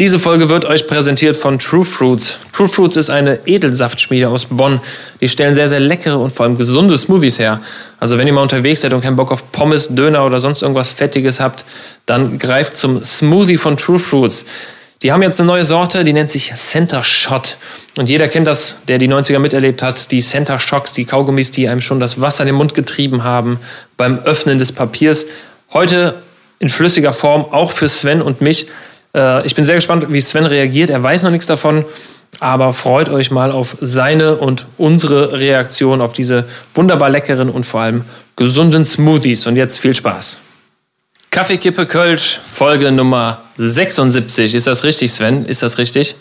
Diese Folge wird euch präsentiert von True Fruits. True Fruits ist eine Edelsaftschmiede aus Bonn. Die stellen sehr, sehr leckere und vor allem gesunde Smoothies her. Also wenn ihr mal unterwegs seid und keinen Bock auf Pommes, Döner oder sonst irgendwas Fettiges habt, dann greift zum Smoothie von True Fruits. Die haben jetzt eine neue Sorte, die nennt sich Center Shot. Und jeder kennt das, der die 90er miterlebt hat, die Center Shocks, die Kaugummis, die einem schon das Wasser in den Mund getrieben haben beim Öffnen des Papiers. Heute in flüssiger Form, auch für Sven und mich. Äh, ich bin sehr gespannt, wie Sven reagiert. Er weiß noch nichts davon, aber freut euch mal auf seine und unsere Reaktion auf diese wunderbar leckeren und vor allem gesunden Smoothies. Und jetzt viel Spaß. Kaffeekippe Kölsch, Folge Nummer 76. Ist das richtig, Sven? Ist das richtig?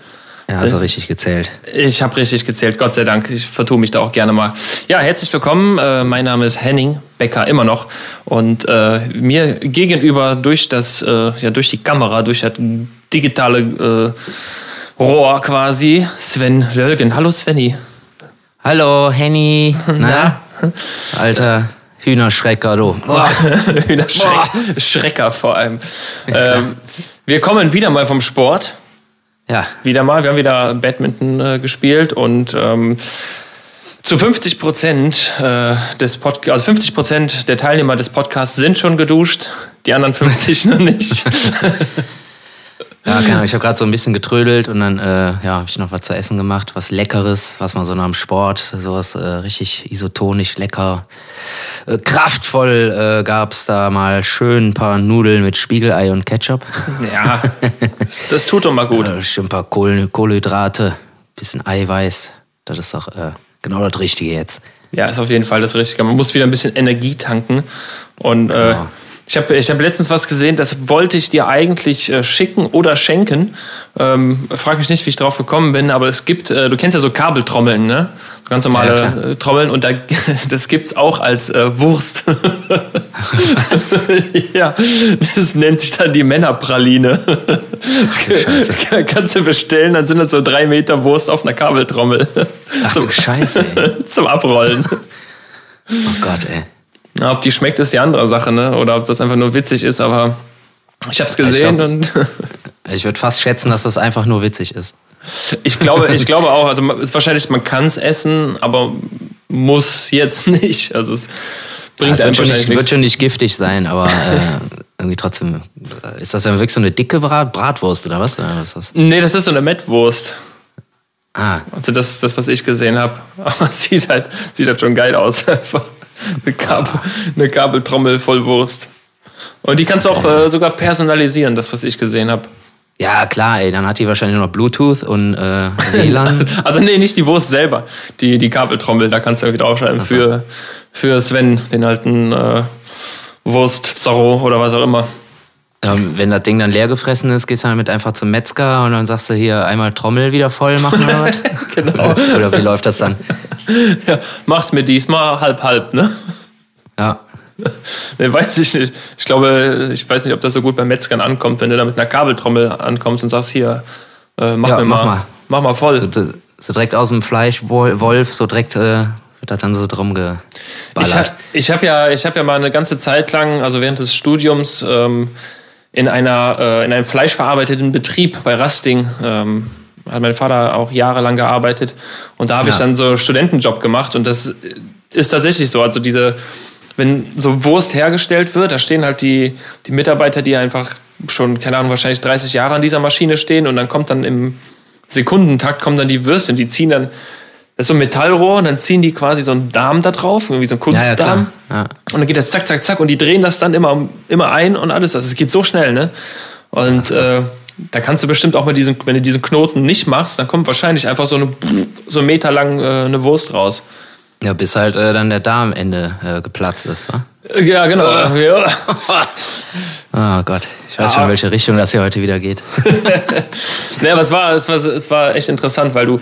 Ja, hast du richtig gezählt. Ich habe richtig gezählt, Gott sei Dank. Ich vertue mich da auch gerne mal. Ja, herzlich willkommen. Äh, mein Name ist Henning Becker, immer noch. Und äh, mir gegenüber durch das, äh, ja, durch die Kamera, durch das digitale äh, Rohr quasi, Sven Lölgen. Hallo Svenny. Hallo Henny. Na? Alter. Hühnerschrecker, du. Hühnerschrecker vor allem. Ähm, wir kommen wieder mal vom Sport. Ja. Wieder mal. Wir haben wieder Badminton äh, gespielt und ähm, zu 50 Prozent äh, des Pod also 50 Prozent der Teilnehmer des Podcasts sind schon geduscht, die anderen 50 noch nicht. Ja, genau. Ich habe gerade so ein bisschen getrödelt und dann äh, ja, habe ich noch was zu essen gemacht, was Leckeres, was man so nach dem Sport, sowas äh, richtig isotonisch lecker, äh, kraftvoll äh, gab es da mal schön ein paar Nudeln mit Spiegelei und Ketchup. Ja, das tut doch mal gut. Äh, schön ein paar Kohl Kohlenhydrate, bisschen Eiweiß, das ist doch äh, genau das Richtige jetzt. Ja, ist auf jeden Fall das Richtige. Man muss wieder ein bisschen Energie tanken und äh, genau. Ich habe ich hab letztens was gesehen, das wollte ich dir eigentlich äh, schicken oder schenken. Ähm, frag mich nicht, wie ich drauf gekommen bin, aber es gibt, äh, du kennst ja so Kabeltrommeln, ne? So ganz normale ja, äh, Trommeln und da, das gibt's auch als äh, Wurst. das, ja, das nennt sich dann die Männerpraline. Das kannst du bestellen, dann sind das so drei Meter Wurst auf einer Kabeltrommel. Ach zum, du Scheiße, ey. Zum Abrollen. Oh Gott, ey. Ja, ob die schmeckt, ist die andere Sache, ne? Oder ob das einfach nur witzig ist, aber ich habe es gesehen ich und. ich würde fast schätzen, dass das einfach nur witzig ist. Ich glaube, ich glaube auch, also wahrscheinlich, man kann es essen, aber muss jetzt nicht. Also es bringt ja, es wird, schon nicht, wird schon nicht giftig sein, aber äh, irgendwie trotzdem. Ist das dann wirklich so eine dicke Brat Bratwurst oder was? Oder was ist das? Nee, das ist so eine Mettwurst. Ah. Also das, das was ich gesehen habe. Aber sieht halt, sieht halt schon geil aus. Eine, Kabel, eine Kabeltrommel voll Wurst. Und die kannst du auch äh, sogar personalisieren, das, was ich gesehen habe. Ja, klar, ey, dann hat die wahrscheinlich noch Bluetooth und äh, WLAN. also nee, nicht die Wurst selber, die, die Kabeltrommel, da kannst du irgendwie draufschreiben für, für Sven, den alten äh, Wurst, Zorro oder was auch immer. Ähm, wenn das Ding dann leer gefressen ist, gehst du dann mit einfach zum Metzger und dann sagst du hier einmal Trommel wieder voll machen oder was? genau. Oder, wie läuft das dann? ja, mach's mir diesmal halb halb, ne? Ja. Nee, weiß ich nicht. Ich glaube, ich weiß nicht, ob das so gut bei Metzgern ankommt, wenn du da mit einer Kabeltrommel ankommst und sagst, hier, äh, mach ja, mir mach mal, mach mal voll. So, so, direkt aus dem Fleisch, Wolf, so direkt äh, wird das dann so drum geballert. Ich habe ich hab ja, hab ja mal eine ganze Zeit lang, also während des Studiums, ähm, in, einer, äh, in einem fleischverarbeiteten Betrieb bei Rasting. Ähm, hat mein Vater auch jahrelang gearbeitet. Und da habe ja. ich dann so Studentenjob gemacht. Und das ist tatsächlich so. Also diese, wenn so Wurst hergestellt wird, da stehen halt die, die Mitarbeiter, die einfach schon, keine Ahnung, wahrscheinlich 30 Jahre an dieser Maschine stehen. Und dann kommt dann im Sekundentakt kommen dann die Würstchen, die ziehen dann das ist so ein Metallrohr und dann ziehen die quasi so einen Darm da drauf, irgendwie so einen Kunstdarm. Ja, ja, und dann geht das zack, zack, zack und die drehen das dann immer, immer ein und alles. Also es geht so schnell, ne? Und äh, da kannst du bestimmt auch mit diesem, wenn du diesen Knoten nicht machst, dann kommt wahrscheinlich einfach so eine so einen Meter lang äh, eine Wurst raus. Ja, bis halt äh, dann der Darm am Ende äh, geplatzt ist, wa? Ja, genau. Ja. oh Gott, ich weiß schon, in welche Richtung das hier heute wieder geht. naja, aber es war, es war, es war echt interessant, weil du,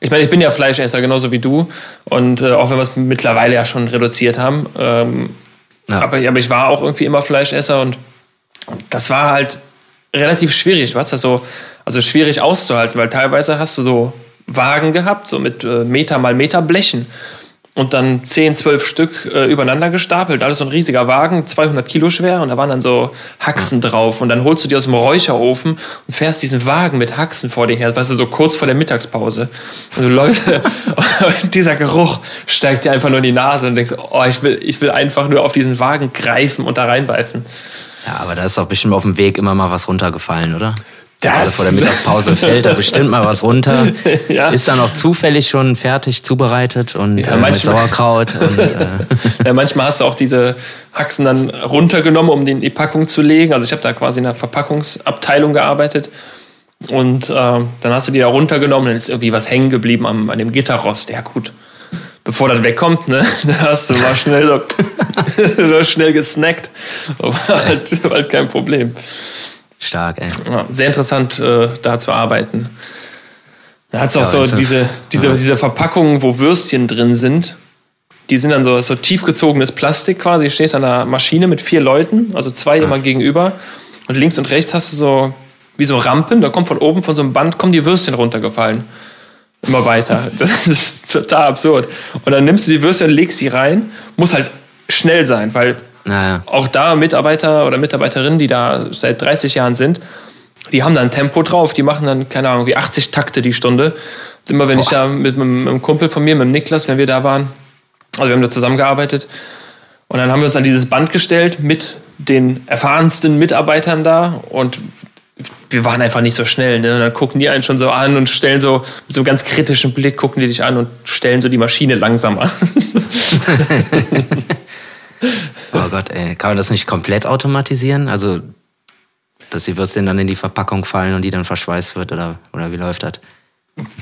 ich meine, ich bin ja Fleischesser, genauso wie du. Und äh, auch wenn wir es mittlerweile ja schon reduziert haben. Ähm, ja. aber, aber ich war auch irgendwie immer Fleischesser und das war halt relativ schwierig. Du hast das so, also schwierig auszuhalten, weil teilweise hast du so Wagen gehabt, so mit äh, Meter mal Meter Blechen. und dann 10, 12 Stück äh, übereinander gestapelt. Alles so ein riesiger Wagen, 200 Kilo schwer und da waren dann so Haxen drauf. Und dann holst du die aus dem Räucherofen und fährst diesen Wagen mit Haxen vor dir her, weißt du, so kurz vor der Mittagspause. Läufst, und dieser Geruch steigt dir einfach nur in die Nase und denkst, oh, ich will, ich will einfach nur auf diesen Wagen greifen und da reinbeißen. Ja, aber da ist auch bestimmt auf dem Weg immer mal was runtergefallen, oder? Das Gerade vor der Mittagspause fällt da bestimmt mal was runter. ja. Ist dann auch zufällig schon fertig zubereitet und ja, äh, mit Sauerkraut. Und, äh. ja, manchmal hast du auch diese Haxen dann runtergenommen, um die in die Packung zu legen. Also ich habe da quasi in der Verpackungsabteilung gearbeitet. Und äh, dann hast du die da runtergenommen, dann ist irgendwie was hängen geblieben am, an dem Gitterrost. Ja gut, bevor das wegkommt, ne, da hast du mal schnell so, schnell gesnackt. Aber halt, halt kein Problem. Stark, ey. Ja, sehr interessant, äh, da zu arbeiten. Da hat es auch ja, so diese, diese, ja. diese Verpackungen, wo Würstchen drin sind. Die sind dann so, so tiefgezogenes Plastik quasi. Du stehst an einer Maschine mit vier Leuten, also zwei immer gegenüber. Und links und rechts hast du so wie so Rampen. Da kommt von oben von so einem Band, kommen die Würstchen runtergefallen. Immer weiter. Das ist total absurd. Und dann nimmst du die Würstchen und legst die rein. Muss halt schnell sein, weil naja. Auch da Mitarbeiter oder Mitarbeiterinnen, die da seit 30 Jahren sind, die haben dann Tempo drauf. Die machen dann, keine Ahnung, wie 80 Takte die Stunde. Und immer wenn Boah. ich da mit einem Kumpel von mir, mit dem Niklas, wenn wir da waren, also wir haben da zusammengearbeitet, und dann haben wir uns an dieses Band gestellt mit den erfahrensten Mitarbeitern da und wir waren einfach nicht so schnell. Ne? Und dann gucken die einen schon so an und stellen so mit so einem ganz kritischen Blick, gucken die dich an und stellen so die Maschine langsamer. Oh Gott, ey. Kann man das nicht komplett automatisieren? Also, dass die Würstchen dann in die Verpackung fallen und die dann verschweißt wird oder, oder wie läuft das?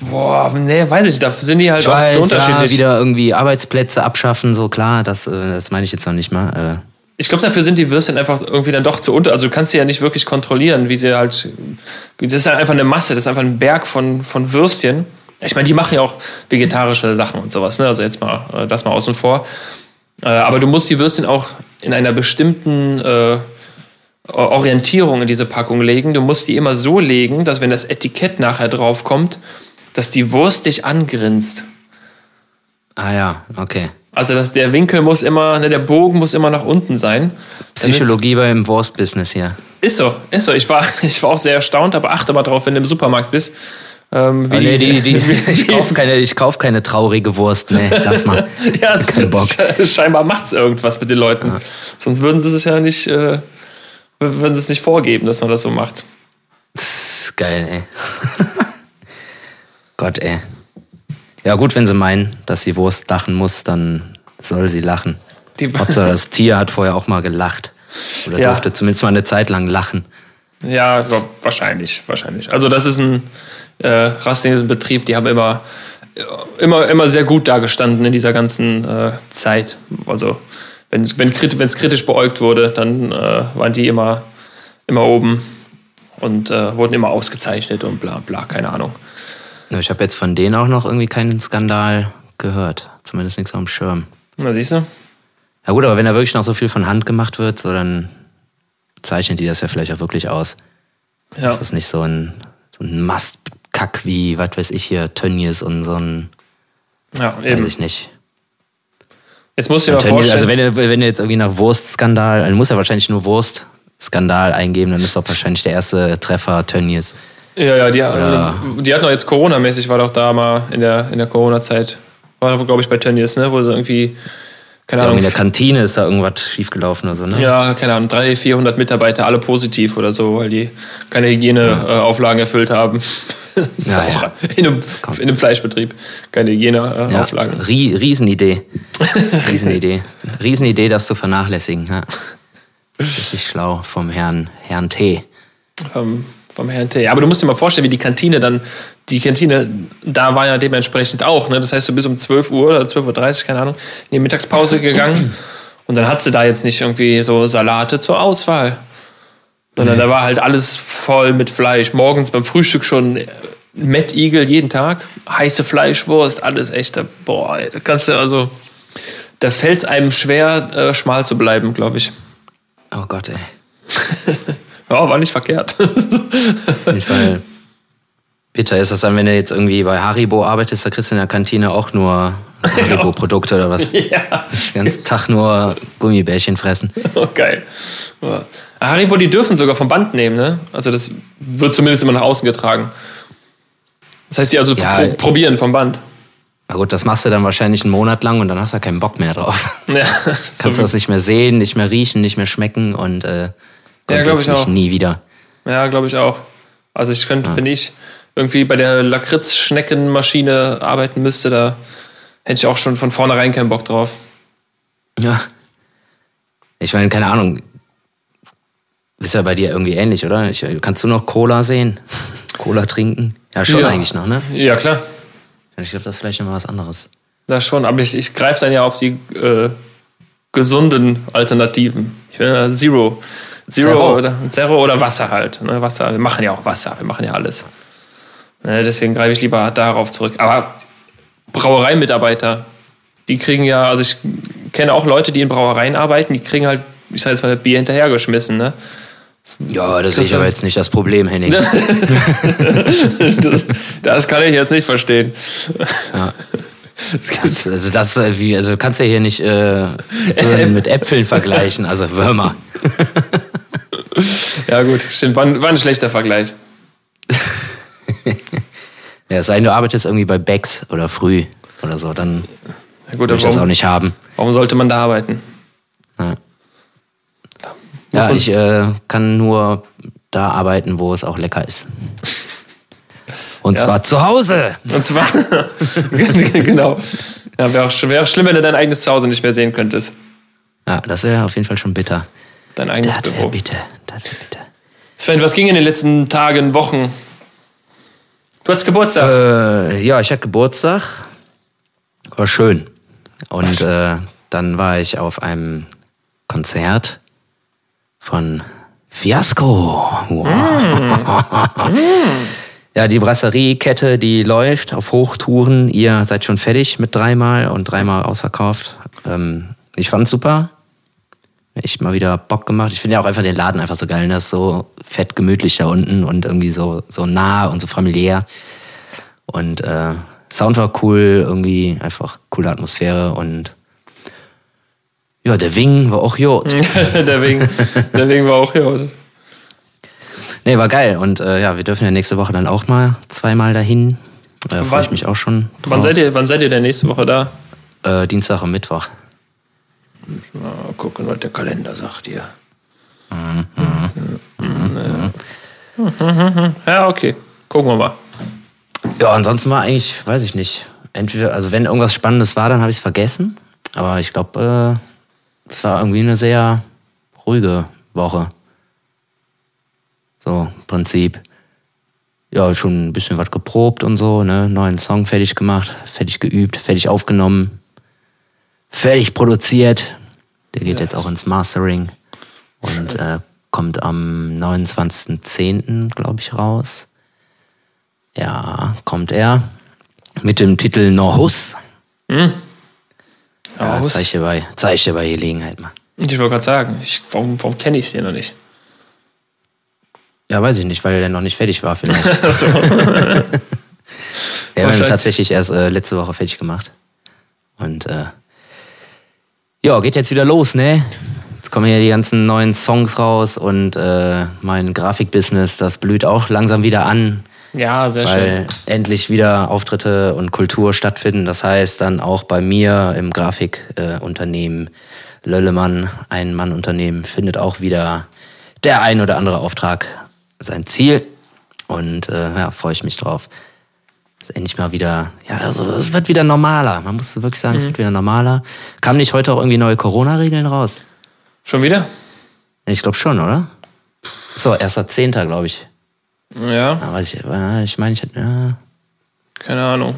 Boah, nee, weiß ich, da sind die halt ich auch weiß, so unterschiedlich. Ja, wieder irgendwie Arbeitsplätze abschaffen, so klar, das, äh, das meine ich jetzt noch nicht mal. Ich glaube, dafür sind die Würstchen einfach irgendwie dann doch zu unter. Also du kannst sie ja nicht wirklich kontrollieren, wie sie halt. Das ist halt einfach eine Masse, das ist einfach ein Berg von, von Würstchen. Ich meine, die machen ja auch vegetarische Sachen und sowas, ne? Also jetzt mal äh, das mal außen vor. Äh, aber du musst die Würstchen auch in einer bestimmten äh, Orientierung in diese Packung legen. Du musst die immer so legen, dass wenn das Etikett nachher draufkommt, dass die Wurst dich angrinst. Ah ja, okay. Also dass der Winkel muss immer, ne, der Bogen muss immer nach unten sein. Psychologie beim Wurstbusiness hier. Ist so, ist so. Ich war, ich war auch sehr erstaunt, aber achte mal drauf, wenn du im Supermarkt bist. Ähm, oh, nee, die, die, ich kaufe keine, kauf keine traurige Wurst. Nee, lass mal. ja, es, kein Bock. Scheinbar macht es irgendwas mit den Leuten. Ja. Sonst würden sie es ja nicht, äh, würden sie es nicht vorgeben, dass man das so macht. Das geil, ey. Gott, ey. Ja, gut, wenn sie meinen, dass die Wurst lachen muss, dann soll sie lachen. Die Hauptsache, das Tier hat vorher auch mal gelacht. Oder ja. durfte zumindest mal eine Zeit lang lachen. Ja, wahrscheinlich, wahrscheinlich. Also das ist ein äh, Betrieb, die haben immer, immer, immer sehr gut dagestanden in dieser ganzen äh, Zeit. Also wenn es wenn, kritisch beäugt wurde, dann äh, waren die immer, immer oben und äh, wurden immer ausgezeichnet und bla bla, keine Ahnung. Ich habe jetzt von denen auch noch irgendwie keinen Skandal gehört. Zumindest nichts auf dem Schirm. Na, siehst du? Ja gut, aber wenn da wirklich noch so viel von Hand gemacht wird, so dann zeichnen die das ja vielleicht auch wirklich aus. Ja. Das ist nicht so ein, so ein Mast Kack wie, was weiß ich hier, Tönnies und so ein. Ja, eben. Weiß ich nicht. Jetzt musst du dir mal Tönnies, Also wenn du, wenn du jetzt irgendwie nach Wurstskandal, dann muss ja wahrscheinlich nur Wurstskandal eingeben, dann ist doch wahrscheinlich der erste Treffer Tönnies. Ja, ja, die, äh, die hatten doch jetzt Corona-mäßig, war doch da mal in der, in der Corona-Zeit. War, glaube ich, bei Tönnies, ne? Wo sie irgendwie keine Ahnung. In der Kantine ist da irgendwas schiefgelaufen oder so, ne? Ja, keine Ahnung, 300, 400 Mitarbeiter, alle positiv oder so, weil die keine Hygieneauflagen ja. erfüllt haben. ja, ja. In, einem, in, einem, Fleischbetrieb, keine Hygieneauflagen. Ja, Riesenidee. Riesenidee. Riesenidee, das zu vernachlässigen. Ja. Richtig schlau vom Herrn, Herrn T. Um, vom Herrn T. Aber du musst dir mal vorstellen, wie die Kantine dann, die Kantine, da war ja dementsprechend auch. Ne? Das heißt, du bist um 12 Uhr oder 12.30 Uhr, keine Ahnung, in die Mittagspause gegangen. Und dann hat sie da jetzt nicht irgendwie so Salate zur Auswahl. Sondern nee. da war halt alles voll mit Fleisch. Morgens beim Frühstück schon Matt Eagle jeden Tag. Heiße Fleischwurst, alles echt. Boah, da kannst du also, da fällt es einem schwer, äh, schmal zu bleiben, glaube ich. Oh Gott, ey. ja, war nicht verkehrt. Auf jeden Fall Bitter ist das dann, wenn du jetzt irgendwie bei Haribo arbeitest, da kriegst du in der Kantine auch nur Haribo-Produkte oder was? Ja. Den ganzen Tag nur Gummibärchen fressen. Oh, geil. Ja. Haribo, die dürfen sogar vom Band nehmen, ne? Also das wird zumindest immer nach außen getragen. Das heißt, die also Ja. pro probieren vom Band. Na gut, das machst du dann wahrscheinlich einen Monat lang und dann hast du keinen Bock mehr drauf. Ja, Kannst du das nicht mehr sehen, nicht mehr riechen, nicht mehr schmecken und äh, glaub ich grundsätzlich auch. nie wieder. Ja, glaube ich auch. Also ich könnte, wenn ich irgendwie bei der Lakritz-Schneckenmaschine arbeiten müsste, da hätte ich auch schon von vornherein keinen Bock drauf. Ja. Ich meine, keine Ahnung. Ist ja bei dir irgendwie ähnlich, oder? Ich, kannst du noch Cola sehen? Cola trinken? Ja, schon Ja. eigentlich noch, ne? Ja, klar. Ich glaube, das ist vielleicht immer was anderes. Das schon, aber ich, ich greife dann ja auf die äh, gesunden Alternativen. Ich will ja Zero. Zero, Zero. oder Zero oder Wasser halt. Ne? Wasser, wir machen ja auch Wasser, wir machen ja alles. Ne, deswegen greife ich lieber darauf zurück. Aber Brauereimitarbeiter, die kriegen ja, also ich kenne auch Leute, die in Brauereien arbeiten, die kriegen halt, ich sag jetzt mal, das Bier hinterhergeschmissen. Ne? Ja, das sehe ich Christian. aber jetzt nicht das Problem, Henning. Das, das kann ich jetzt nicht verstehen. Das, also das, äh, wie, also du kannst ja hier nicht äh, mit Äpfeln vergleichen, also Würmer. Ja gut, stimmt, war, ein- war ein schlechter Vergleich. Ja, es sei denn, du arbeitest irgendwie bei Becks oder Früh oder so, dann Ja, gut, würde aber ich das auch warum, nicht haben. warum sollte man da arbeiten? Ja, ja ich äh, kann nur da arbeiten, wo es auch lecker ist. Und Ja. zwar zu Hause. Und zwar, genau. Ja, wäre auch, wär auch schlimm, wenn du dein eigenes Zuhause nicht mehr sehen könntest. Ja, das wäre auf jeden Fall schon bitter. Dein eigenes Das Büro. bitter. Das wäre bitter. Sven, was ging in den letzten Tagen, Wochen? Du hattest Geburtstag. Äh, ja, ich hatte Geburtstag. War schön. Und äh, dann war ich auf einem Konzert von Fiasco. Wow. Ja, die Brasseriekette, die läuft auf Hochtouren. Ihr seid schon fertig mit dreimal und dreimal ausverkauft. Ähm, ich fand's super. Echt mal wieder Bock gemacht. Ich finde ja auch einfach den Laden einfach so geil. Das ist so fett gemütlich da unten und irgendwie so, so nah und so familiär. Und äh, Sound war cool, irgendwie einfach coole Atmosphäre und ja, der Wing war auch Jod. der, Wegen, der Wegen war auch hier. Nee, war geil. Und äh, ja, wir dürfen ja nächste Woche dann auch mal zweimal dahin. Da freue ich mich auch schon. Drauf. Wann seid, ihr, wann seid ihr denn nächste Woche da? Äh, Dienstag und Mittwoch. Mal gucken, was der Kalender sagt hier. Ja, okay. Gucken wir mal. Ja, ansonsten war eigentlich, weiß ich nicht. Entweder, also wenn irgendwas Spannendes war, dann habe ich es vergessen. Aber ich glaube, äh, es war irgendwie eine sehr ruhige Woche. So, im Prinzip. Ja, schon ein bisschen was geprobt und so, ne? Neuen Song fertig gemacht, fertig geübt, fertig aufgenommen, fertig produziert. Der geht jetzt auch ins Mastering und äh, kommt am 29.10., glaube ich, raus. Ja, kommt er. Mit dem Titel Norhus. Ja, Norhus? zeig ich dir bei, zeig dir bei Gelegenheit mal. Ich wollte gerade sagen, ich, warum, warum kenne ich den noch nicht? Ja, weiß ich nicht, weil der noch nicht fertig war vielleicht. Achso. Der Wahrscheinlich. tatsächlich erst äh, letzte Woche fertig gemacht. Und äh, ja, geht jetzt wieder los, ne? Jetzt kommen ja die ganzen neuen Songs raus und äh, mein Grafikbusiness, das blüht auch langsam wieder an, Ja, sehr schön. weil endlich wieder Auftritte und Kultur stattfinden. Das heißt dann auch bei mir im Grafikunternehmen äh, Löllemann, ein Mann-Unternehmen, findet auch wieder der ein oder andere Auftrag sein Ziel. Und äh, ja, freue ich mich drauf. Ist endlich mal wieder, ja, also es wird wieder normaler. Man muss wirklich sagen, es wird wieder normaler. Kamen nicht heute auch irgendwie neue Corona-Regeln raus? Schon wieder? Ich glaube schon, oder? So, erster Zehnter, glaube ich. Ja, Aber ich, äh, ich meine, ich hätte, ja, keine Ahnung.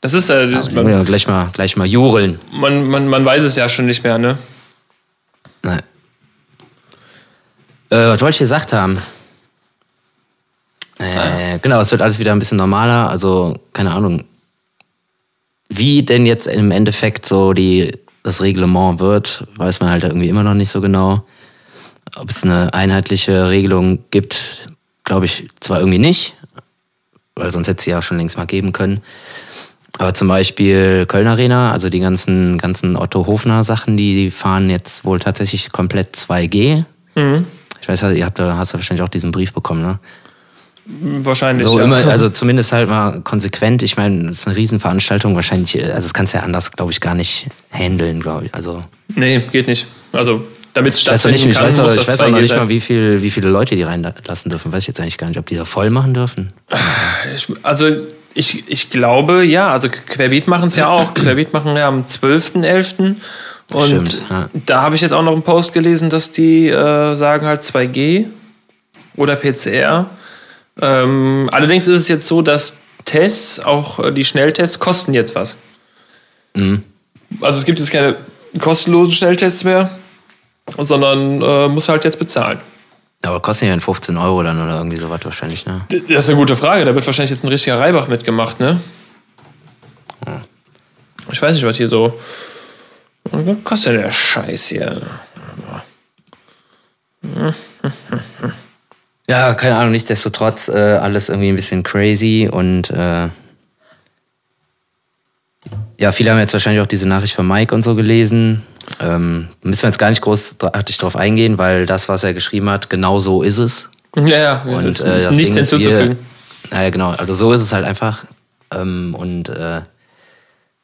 Das ist ja, das, ich muss ja gleich mal, gleich mal jubeln. man, man, man weiß es ja schon nicht mehr, ne? Nein. Äh, was wollte ich gesagt haben? Äh, genau, es wird alles wieder ein bisschen normaler. Also, keine Ahnung, wie denn jetzt im Endeffekt so die, das Reglement wird, weiß man halt irgendwie immer noch nicht so genau. Ob es eine einheitliche Regelung gibt, glaube ich zwar irgendwie nicht. weil sonst hätte sie ja schon längst mal geben können. Aber zum Beispiel Köln Arena, also die ganzen, ganzen Otto Hofner Sachen, die fahren jetzt wohl tatsächlich komplett 2G. Mhm. Ich weiß, ihr habt, hast ja wahrscheinlich auch diesen Brief bekommen, ne? Wahrscheinlich. So ja. immer, also zumindest halt mal konsequent. Ich meine, es ist eine Riesenveranstaltung. Wahrscheinlich, also das kannst du ja anders, glaube ich, gar nicht handeln, glaube ich. Also. Nee, geht nicht. Also damit es stattfinden kann, ich weiß, muss ich weiß auch noch nicht mal, wie, viel, wie viele Leute die reinlassen dürfen. Weiß ich jetzt eigentlich gar nicht, ob die da voll machen dürfen. Ich, also ich, ich glaube, ja. Also Querbeat machen es ja auch. Querbeat machen ja am 12.11. Und Stimmt, ja. da habe ich jetzt auch noch einen Post gelesen, dass die äh, sagen halt 2G oder PCR. Ähm, allerdings ist es jetzt so, dass Tests, auch äh, die Schnelltests, kosten jetzt was. Mhm. Also es gibt jetzt keine kostenlosen Schnelltests mehr, sondern äh, muss halt jetzt bezahlen. Aber kosten ja 15 Euro dann oder irgendwie sowas wahrscheinlich, ne? Das ist eine gute Frage. Da wird wahrscheinlich jetzt ein richtiger Reibach mitgemacht, ne? Ja. Ich weiß nicht, was hier so. Was kostet der Scheiß hier? Ja, keine Ahnung, nichtsdestotrotz äh, alles irgendwie ein bisschen crazy und äh, ja, viele haben jetzt wahrscheinlich auch diese Nachricht von Mike und so gelesen. Ähm, müssen wir jetzt gar nicht großartig drauf eingehen, weil das, was er geschrieben hat, genau so ist es. Ja, ja. Und äh, das nichts hinzuzufügen. Naja, genau. Also so ist es halt einfach. Ähm, und äh,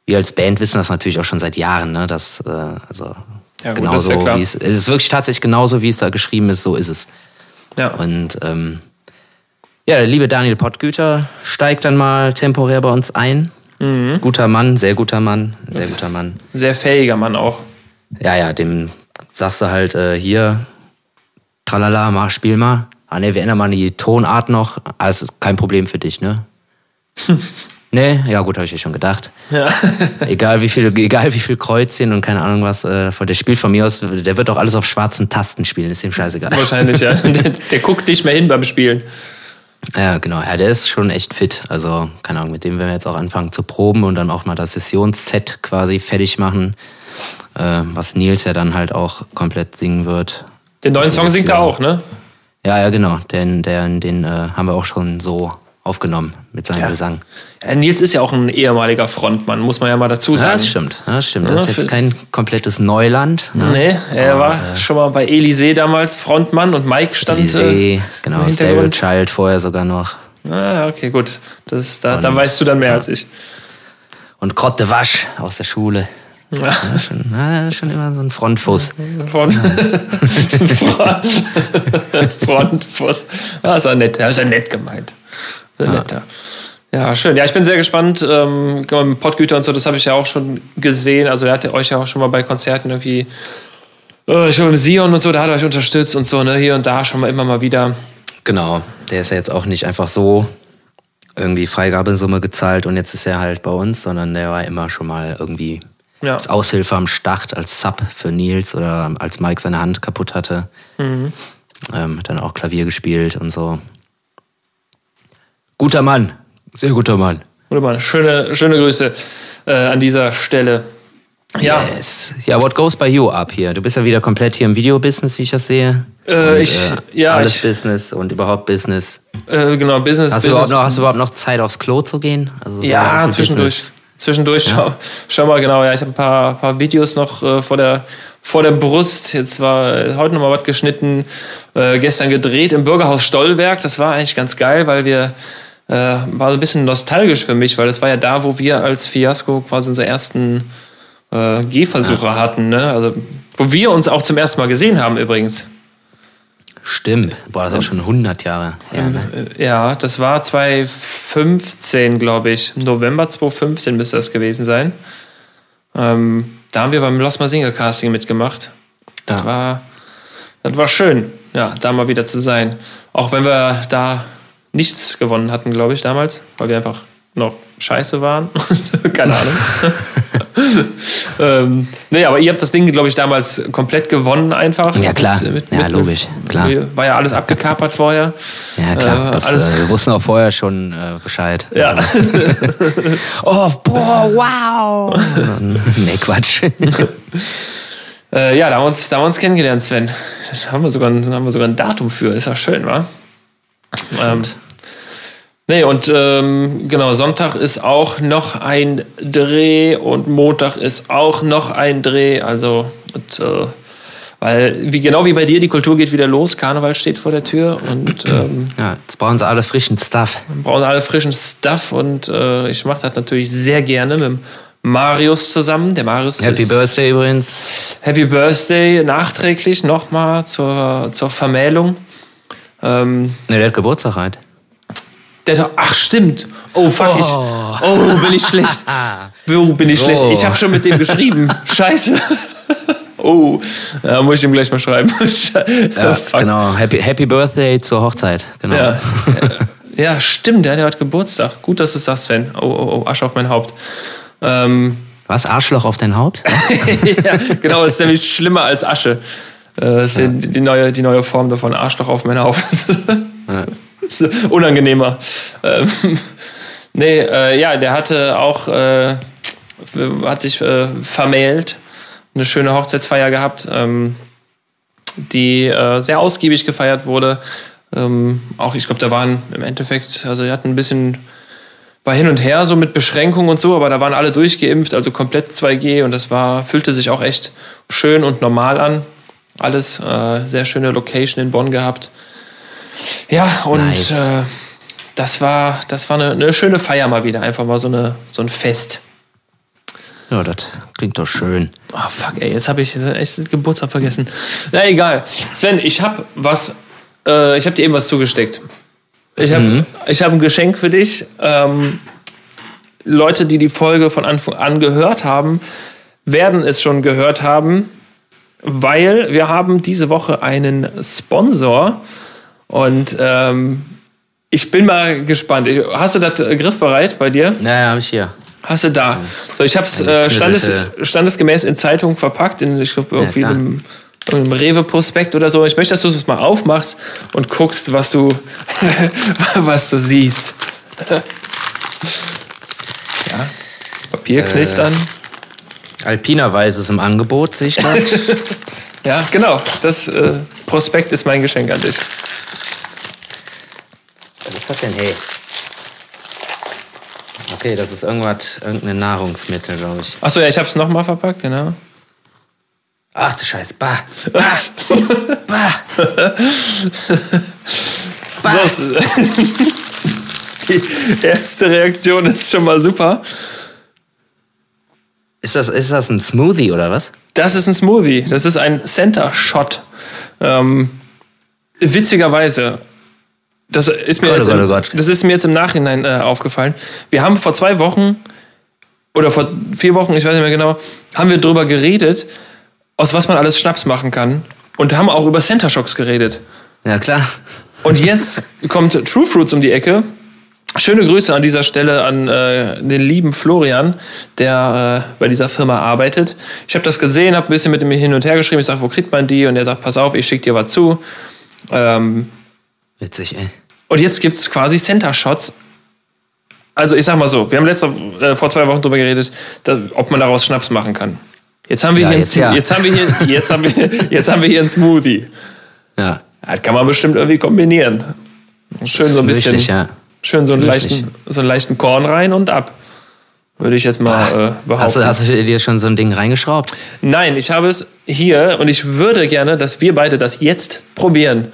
wir als Band wissen das natürlich auch schon seit Jahren, ne? Dass, äh, also ja, genauso ja wie es, es ist wirklich tatsächlich genauso, wie es da geschrieben ist, so ist es. Ja. Und ähm, ja, der liebe Daniel Pottgüter steigt dann mal temporär bei uns ein. Mhm. Guter Mann, sehr guter Mann, sehr guter Mann. Sehr fähiger Mann auch. Ja, ja, dem sagst du halt äh, hier, tralala, mach, spiel mal. Ah ne, wir ändern mal die Tonart noch. Ah, ist kein Problem für dich, ne? nee, ja gut, habe ich ja schon gedacht. Ja. egal wie viel, egal wie viel Kreuzchen und keine Ahnung was, äh, der spielt von mir aus, der wird auch alles auf schwarzen Tasten spielen, ist ihm scheißegal. Wahrscheinlich, ja. Der, der guckt nicht mehr hin beim Spielen. Ja, genau. Ja, der ist schon echt fit. Also, keine Ahnung, mit dem werden wir jetzt auch anfangen zu proben und dann auch mal das Sessionsset quasi fertig machen, äh, was Nils ja dann halt auch komplett singen wird. Den neuen Song singt er auch, ne? Ja, ja, genau. Den, den, den äh, haben wir auch schon so aufgenommen mit seinem ja. Gesang. Ja, Nils ist ja auch ein ehemaliger Frontmann, muss man ja mal dazu sagen. Ja, das stimmt. Das stimmt. Das ist jetzt kein komplettes Neuland. Ne? Nee, er war äh, schon mal bei Elysee damals Frontmann und Mike stand Elysee, genau, Stereo Child vorher sogar noch. Ah, okay, gut. Das, da, da weißt du dann mehr als ich. Und Grotte Wasch aus der Schule. Ja. ja schon, na, schon immer so ein Frontfuß. Front. Frontfuß. Ah, ist ja nett. Das ist ja nett gemeint. Sehr ja. netter. Ja, schön. Ja, ich bin sehr gespannt. Ähm, Pottgüter und so, das habe ich ja auch schon gesehen. Also, der hat euch ja auch schon mal bei Konzerten irgendwie, äh, ich glaube, im Sion und so, da hat er euch unterstützt und so, ne, hier und da schon mal immer mal wieder. Genau. Der ist ja jetzt auch nicht einfach so irgendwie Freigabesumme gezahlt und jetzt ist er halt bei uns, sondern der war immer schon mal irgendwie ja. als Aushilfe am Start, als Sub für Nils oder als Mike seine Hand kaputt hatte. Mhm. Ähm, hat dann auch Klavier gespielt und so. Guter Mann. Sehr guter Mann. Guter Mann. Schöne, schöne Grüße äh, an dieser Stelle. Ja. Yes. Ja, what goes by you up hier? Du bist ja wieder komplett hier im Videobusiness, wie ich das sehe. Äh, und, ich, äh, ja, alles ich, Business und überhaupt Business. Äh, genau, Business. Hast, Business. Du noch, hast du überhaupt noch Zeit aufs Klo zu gehen? Also ja, zwischendurch. Business. Zwischendurch, ja. schau, schau mal genau. Ja, ich habe ein paar, paar Videos noch äh, vor der vor der Brust. Jetzt war heute noch mal was geschnitten, äh, gestern gedreht im Bürgerhaus Stollwerk. Das war eigentlich ganz geil, weil wir äh, war so ein bisschen nostalgisch für mich, weil das war ja da, wo wir als Fiasco quasi unsere ersten äh, Gehversuche ja. hatten. Ne? Also, wo wir uns auch zum ersten Mal gesehen haben übrigens. Stimmt. Boah, das ist auch schon 100 Jahre her. Ne? Äh, ja, das war 2015, glaube ich. November 2015 müsste das gewesen sein. Ähm, da haben wir beim Lost My Single Casting mitgemacht. Das, ja. war, das war schön, ja, da mal wieder zu sein. Auch wenn wir da nichts gewonnen hatten, glaube ich, damals, weil wir einfach noch scheiße waren. Keine Ahnung. ähm, nee, aber ihr habt das Ding, glaube ich, damals komplett gewonnen einfach. Ja, klar. Mit, mit, ja, logisch. Klar. War ja alles abgekapert vorher. Ja, klar. Äh, das, alles äh, wir wussten auch vorher schon äh, Bescheid. Ja. oh, boah, wow. nee, Quatsch. äh, ja, da haben, wir uns, da haben wir uns kennengelernt, Sven. Da haben wir sogar ein, haben wir sogar ein Datum für. Ist ja schön, wa? Ähm, Nee, und ähm, genau, Sonntag ist auch noch ein Dreh und Montag ist auch noch ein Dreh. Also, und, äh, weil, wie, genau wie bei dir, die Kultur geht wieder los, Karneval steht vor der Tür und ähm, Ja, jetzt brauchen sie alle frischen Stuff. brauchen alle frischen Stuff und äh, ich mache das natürlich sehr gerne mit dem Marius zusammen. Der Marius Happy Birthday übrigens. Happy Birthday nachträglich nochmal zur, zur Vermählung. Ähm, Ne, der hat Geburtstag halt. Der sagt, ach stimmt. Oh fuck, ich, oh bin ich schlecht. Oh, bin ich So. schlecht. Ich habe schon mit dem geschrieben. Scheiße. Oh, ja, muss ich ihm gleich mal schreiben. Ja, genau. Happy, Happy Birthday zur Hochzeit. Genau. Ja. ja, stimmt, der hat ja heute Geburtstag. Gut, dass du es sagst, Sven. Oh, oh, oh, Asche auf mein Haupt. Ähm, Was? Arschloch auf dein Haupt? ja, genau, das ist nämlich schlimmer als Asche. Äh, Das ist ja. die, die, neue, die neue Form davon. Arschloch auf mein Haupt. Unangenehmer. Ähm, nee, äh, ja, der hatte auch, äh, hat sich äh, vermählt, eine schöne Hochzeitsfeier gehabt, ähm, die äh, sehr ausgiebig gefeiert wurde. Ähm, auch, ich glaube, da waren im Endeffekt, also die hatten ein bisschen, war hin und her so mit Beschränkungen und so, aber da waren alle durchgeimpft, also komplett 2G und das war, fühlte sich auch echt schön und normal an. Alles äh, sehr schöne Location in Bonn gehabt. Ja, und Nice. äh, das war, das war eine, eine schöne Feier mal wieder. Einfach mal so, eine, so ein Fest. Ja, das klingt doch schön. Oh fuck, ey, jetzt habe ich echt den Geburtstag vergessen. Na egal. Sven, ich habe was, äh, ich habe dir eben was zugesteckt. Ich habe ich hab ein Geschenk für dich. Ähm, Leute, die die Folge von Anfang an gehört haben, werden es schon gehört haben, weil wir haben diese Woche einen Sponsor und ähm, ich bin mal gespannt. Hast du das äh, griffbereit bei dir? Ja, habe ich hier. Hast du da? So, ich habe es Eine äh, standes, standesgemäß in Zeitung verpackt, in, ich glaube, irgendwie klar. einem, einem Rewe-Prospekt oder so. Ich möchte, dass du es mal aufmachst und guckst, was du, was du siehst. ja, Papier knistern. Alpinerweise ist im Angebot, sehe ich gerade. Ja, genau. Das äh, Prospekt ist mein Geschenk an dich. Was ist das denn, hey? Okay, das ist irgendwas, irgendein Nahrungsmittel, glaube ich. Achso, ja, ich habe es nochmal verpackt, genau. Ach du Scheiße, bah. Bah. bah. Das, die erste Reaktion ist schon mal super. Ist das, ist das ein Smoothie oder was? Das ist ein Smoothie. Das ist ein Center Shot. Ähm, witzigerweise, das ist mir Gott, jetzt oh Gott, im, Gott. das ist mir jetzt im Nachhinein äh, aufgefallen. Wir haben vor zwei Wochen oder vor vier Wochen, ich weiß nicht mehr genau, haben wir drüber geredet, aus was man alles Schnaps machen kann und haben auch über Center Shocks geredet. Ja, klar. Und jetzt kommt True Fruits um die Ecke. Schöne Grüße an dieser Stelle an äh, den lieben Florian, der äh, bei dieser Firma arbeitet. Ich habe das gesehen, habe ein bisschen mit ihm hin und her geschrieben. Ich sage, wo kriegt man die? Und er sagt, pass auf, ich schicke dir was zu. Ähm, Witzig, ey. und jetzt gibt's quasi Center Shots. Also ich sag mal so, wir haben letzte, äh, vor zwei Wochen drüber geredet, da, ob man daraus Schnaps machen kann. Jetzt haben wir Ja, hier, jetzt einen, ja. jetzt haben wir hier, jetzt haben wir, jetzt haben wir hier einen Smoothie. Ja. Das kann man bestimmt irgendwie kombinieren. Schön so ein bisschen. Möglich, ja. Schön so einen, leichten, so einen leichten Korn rein und ab. Würde ich jetzt mal äh, behaupten. Hast du, hast du dir schon so ein Ding reingeschraubt? Nein, ich habe es hier und ich würde gerne, dass wir beide das jetzt probieren.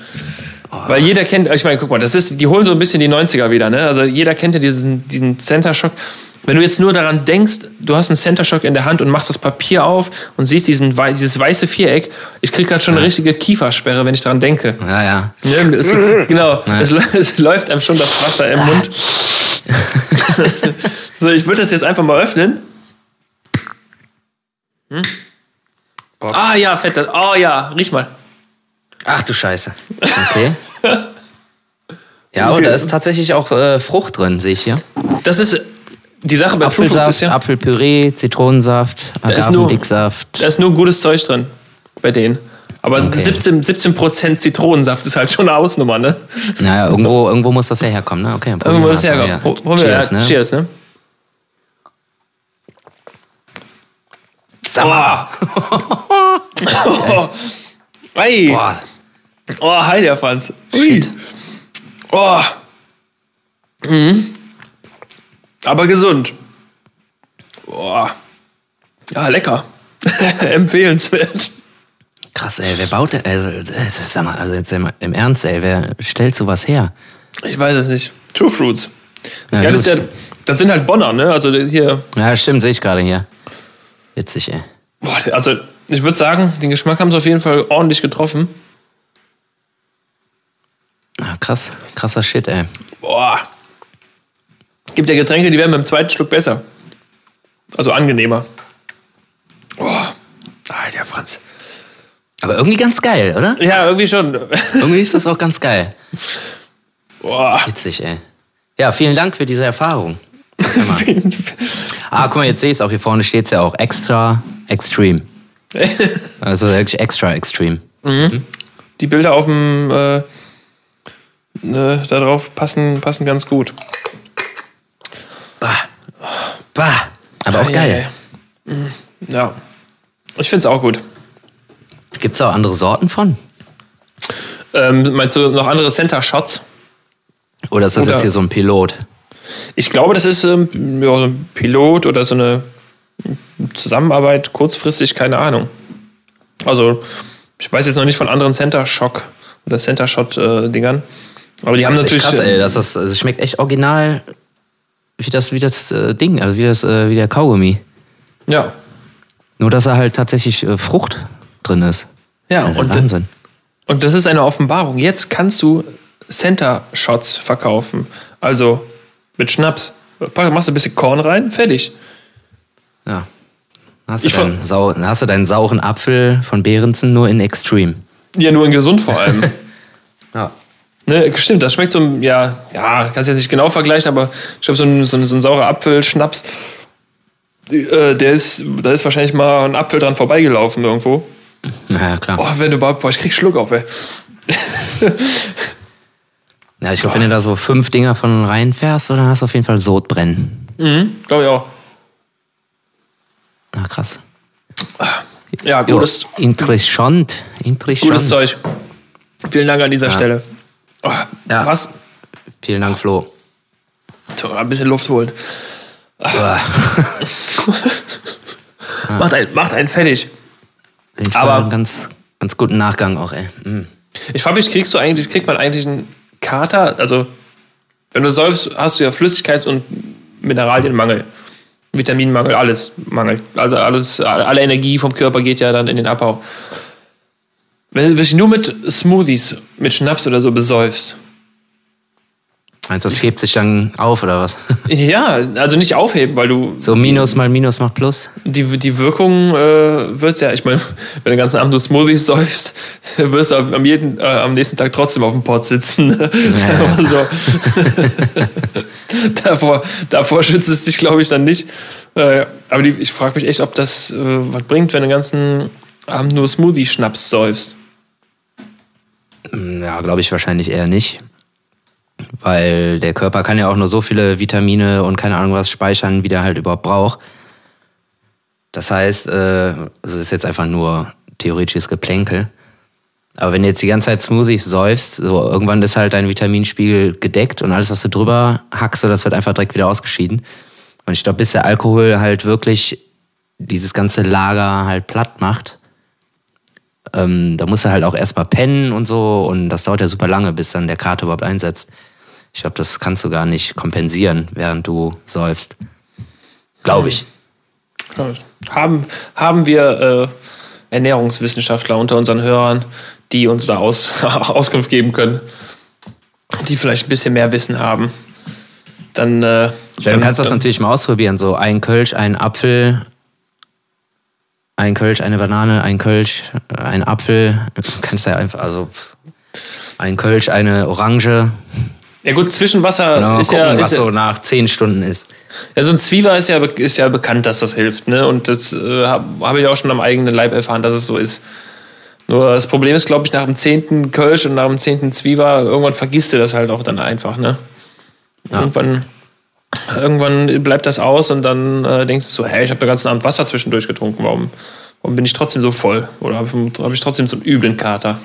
Weil jeder kennt, ich meine, guck mal, das ist, die holen so ein bisschen die 90er wieder, ne? Also jeder kennt ja diesen, diesen Center Shock. Wenn du jetzt nur daran denkst, du hast einen Center Shock in der Hand und machst das Papier auf und siehst diesen, dieses weiße Viereck, ich krieg gerade schon eine richtige Kiefersperre, wenn ich daran denke. Ja, ja. Ja, es, genau, es, lä- es läuft einem schon das Wasser im Mund. so, ich würde das jetzt einfach mal öffnen. Hm? Ah ja, fett. das- Oh ja, riech mal. Ach du Scheiße. Okay. Ja, aber da ist tatsächlich auch äh, Frucht drin, sehe ich hier. Das ist die Sache bei Apfelsaft, ist ja, Apfelpüree, Zitronensaft, Agavendicksaft. da ist nur gutes Zeug drin bei denen. Aber Okay. 17, 17% Zitronensaft ist halt schon eine Ausnummer, ne? Naja, irgendwo, irgendwo muss das ja herkommen, ne? Okay, Irgendwo ist das herkommen. ja. Pro- probieren wir, Cheers, ja, ne? Cheers, ne? Oh. Ei. Boah, Oh, hi, der Franz. Ui. Oh. Aber gesund. Boah. Ja, lecker. Empfehlenswert. Krass, ey, wer baut denn, also, äh, sag mal, also jetzt im Ernst, ey, wer stellt sowas her? Ich weiß es nicht. True Fruits. Das Ja, Geile ist ja, das sind halt Bonner, ne? Also hier, Ja, stimmt, sehe ich gerade hier. Witzig, ey. boah, also ich würde sagen, den Geschmack haben sie auf jeden Fall ordentlich getroffen. Ah, krass, krasser Shit, ey. Boah. Gibt ja Getränke, die werden beim zweiten Schluck besser. Also angenehmer. Boah. Alter, Franz. Aber irgendwie ganz geil, oder? Ja, irgendwie schon. Irgendwie ist das auch ganz geil. Boah. Witzig, ey. Ja, vielen Dank für diese Erfahrung. Ah, guck mal, jetzt sehe ich es auch. Hier vorne steht es ja auch. Extra Extreme. Also wirklich extra extreme. Die Bilder auf dem äh, äh, da drauf passen, passen ganz gut. Bah. Bah. Aber auch Ja, geil. ja, ja. Ja. Ich finde es auch gut. Gibt es auch andere Sorten von? Ähm, meinst du noch andere Center Shots? Oder ist das Oder- jetzt hier so ein Pilot? Ich glaube, das ist ähm, ja, so ein Pilot oder so eine Zusammenarbeit kurzfristig, keine Ahnung. Also, ich weiß jetzt noch nicht von anderen Center Shock oder Center Shot äh, Dingern. Aber die haben Das ist echt natürlich. krass, ey. Das, das, also schmeckt echt original wie das, wie das äh, Ding, also wie, das, äh, wie der Kaugummi. ja. Nur, dass da halt tatsächlich äh, Frucht drin ist. Ja, Also und, Wahnsinn. und das ist eine Offenbarung. Jetzt kannst du Center Shots verkaufen. Also mit Schnaps. Machst du ein bisschen Korn rein, fertig. Ja. Hast du, deinen, sau, hast du deinen sauren Apfel von Behrensen nur in Extreme. Ja, nur in gesund vor allem. Ja. Ne, stimmt, das schmeckt so, ein- ja, ja, kannst jetzt nicht genau vergleichen, aber ich glaube, so ein, so, ein, so ein saurer Apfelschnaps, äh, der ist, da ist wahrscheinlich mal ein Apfel dran vorbeigelaufen irgendwo. Ja, klar. Boah, wenn du überhaupt, boah, ich krieg Schluck auf, ey. Ja, ich glaube, wenn du da so fünf Dinger von reinfährst, dann hast du auf jeden Fall Sodbrennen. Mhm, glaube ich auch. Na krass. Ja, gutes, interessant. Interessant. gutes Zeug. Vielen Dank an dieser Stelle. Oh, Ja. Was? Vielen Dank, Flo. Ein bisschen Luft holen. Uah. Macht, einen, macht einen fertig. Ich Aber- ganz, ganz guten Nachgang auch, ey. Mm. Ich frage mich, kriegst du eigentlich, kriegt man eigentlich einen Kater? Also, wenn du säufst, hast du ja Flüssigkeits- und Mineralienmangel. Vitaminmangel, alles Mangel. Also alles, alle Energie vom Körper geht ja dann in den Abbau. Wenn du dich nur mit Smoothies, mit Schnaps oder so besäufst. Meinst du, das hebt sich dann auf oder was? Ja, also nicht aufheben, weil du So Minus mal Minus macht Plus? die, die Wirkung äh, wird ja, ich meine, wenn du den ganzen Abend nur Smoothies säufst, wirst du am, jeden, äh, am nächsten Tag trotzdem auf dem Pott sitzen. Ja, so. davor, davor schützt es dich, glaube ich, dann nicht. Äh, aber die, ich frage mich echt, ob das äh, was bringt, wenn du den ganzen Abend nur Smoothie-Schnaps säufst. Ja, glaube ich wahrscheinlich eher nicht. Weil der Körper kann ja auch nur so viele Vitamine und keine Ahnung was speichern, wie der halt überhaupt braucht. Das heißt, äh, also das ist jetzt einfach nur theoretisches Geplänkel. Aber wenn du jetzt die ganze Zeit Smoothies säufst, so irgendwann ist halt dein Vitaminspiegel gedeckt und alles, was du drüber hackst, das wird einfach direkt wieder ausgeschieden. Und ich glaube, bis der Alkohol halt wirklich dieses ganze Lager halt platt macht, ähm, da musst du halt auch erstmal pennen und so und das dauert ja super lange, bis dann der Kater überhaupt einsetzt. Ich glaube, das kannst du gar nicht kompensieren, während du säufst. Glaube ich. Haben, haben wir äh, Ernährungswissenschaftler unter unseren Hörern, die uns da aus, Auskunft geben können, die vielleicht ein bisschen mehr Wissen haben? Dann, äh, Ja, du kannst das natürlich mal ausprobieren. So ein Kölsch, ein Apfel, ein Kölsch, eine Banane, ein Kölsch, ein Apfel. Du kannst ja einfach, also ein Kölsch, eine Orange. Ja gut, Zwischenwasser mal ist gucken, ja, was ist ja so nach zehn Stunden ist. Ja, so ein Zwieber ist ja, ist ja bekannt, dass das hilft. Ne? Und das äh, habe hab ich auch schon am eigenen Leib erfahren, dass es so ist. Nur das Problem ist, glaube ich, nach dem zehnten Kölsch und nach dem zehnten Zwieber, irgendwann vergisst du das halt auch dann einfach. Ne? Ja. Irgendwann, irgendwann bleibt das aus und dann äh, denkst du so, hey, ich habe den ganzen Abend Wasser zwischendurch getrunken, warum, warum bin ich trotzdem so voll? Oder habe ich, hab ich trotzdem so einen üblen Kater?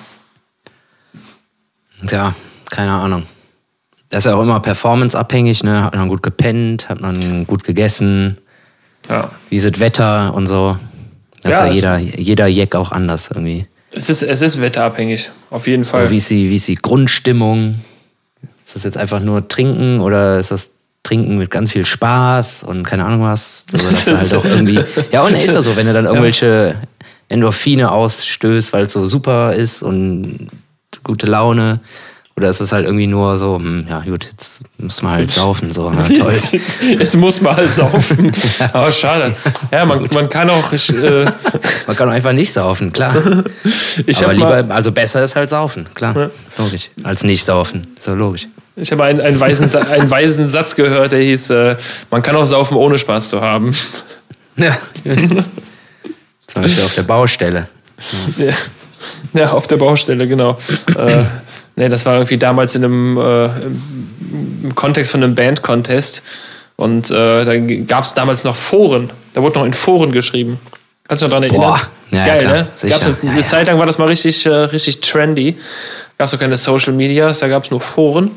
Ja, keine Ahnung. Das ist ja auch immer performanceabhängig, ne? Hat man gut gepennt, hat man gut gegessen, Ja. wie ist das Wetter und so. Das Ja, ist ja jeder, jeder Jack auch anders irgendwie. Es ist, es ist wetterabhängig, auf jeden Fall. Wie ist die, wie ist die Grundstimmung? Ist das jetzt einfach nur Trinken oder ist das Trinken mit ganz viel Spaß und keine Ahnung was? Also, dass du halt auch irgendwie. Ja, und ist das so, wenn du dann irgendwelche Endorphine ausstößt, weil es so super ist und gute Laune. Oder ist es halt irgendwie nur so, hm, ja gut, jetzt muss man halt saufen, so, na toll. Jetzt, jetzt muss man halt saufen. Aber schade. Ja, man, man kann auch. Ich, äh, Man kann auch einfach nicht saufen, klar. ich Aber lieber, also besser ist halt saufen, klar. Logisch. Als nicht saufen. So logisch. ich habe einen, einen, weisen, einen weisen Satz gehört, der hieß: äh, Man kann auch saufen, ohne Spaß zu haben. Ja. Zum Beispiel auf der Baustelle. Ja, ja auf der Baustelle, genau. äh, nee, das war irgendwie damals in einem äh, im, Kontext von einem Band-Contest. Und äh, da gab es damals noch Foren. Da wurde noch in Foren geschrieben. Kannst du noch daran erinnern? Boah. Ja, Geil, ne? Sicher. Gab's eine, Ja, eine ja. Zeit lang war das mal richtig, äh, richtig trendy. Gab es noch keine Social Medias, da gab es nur Foren.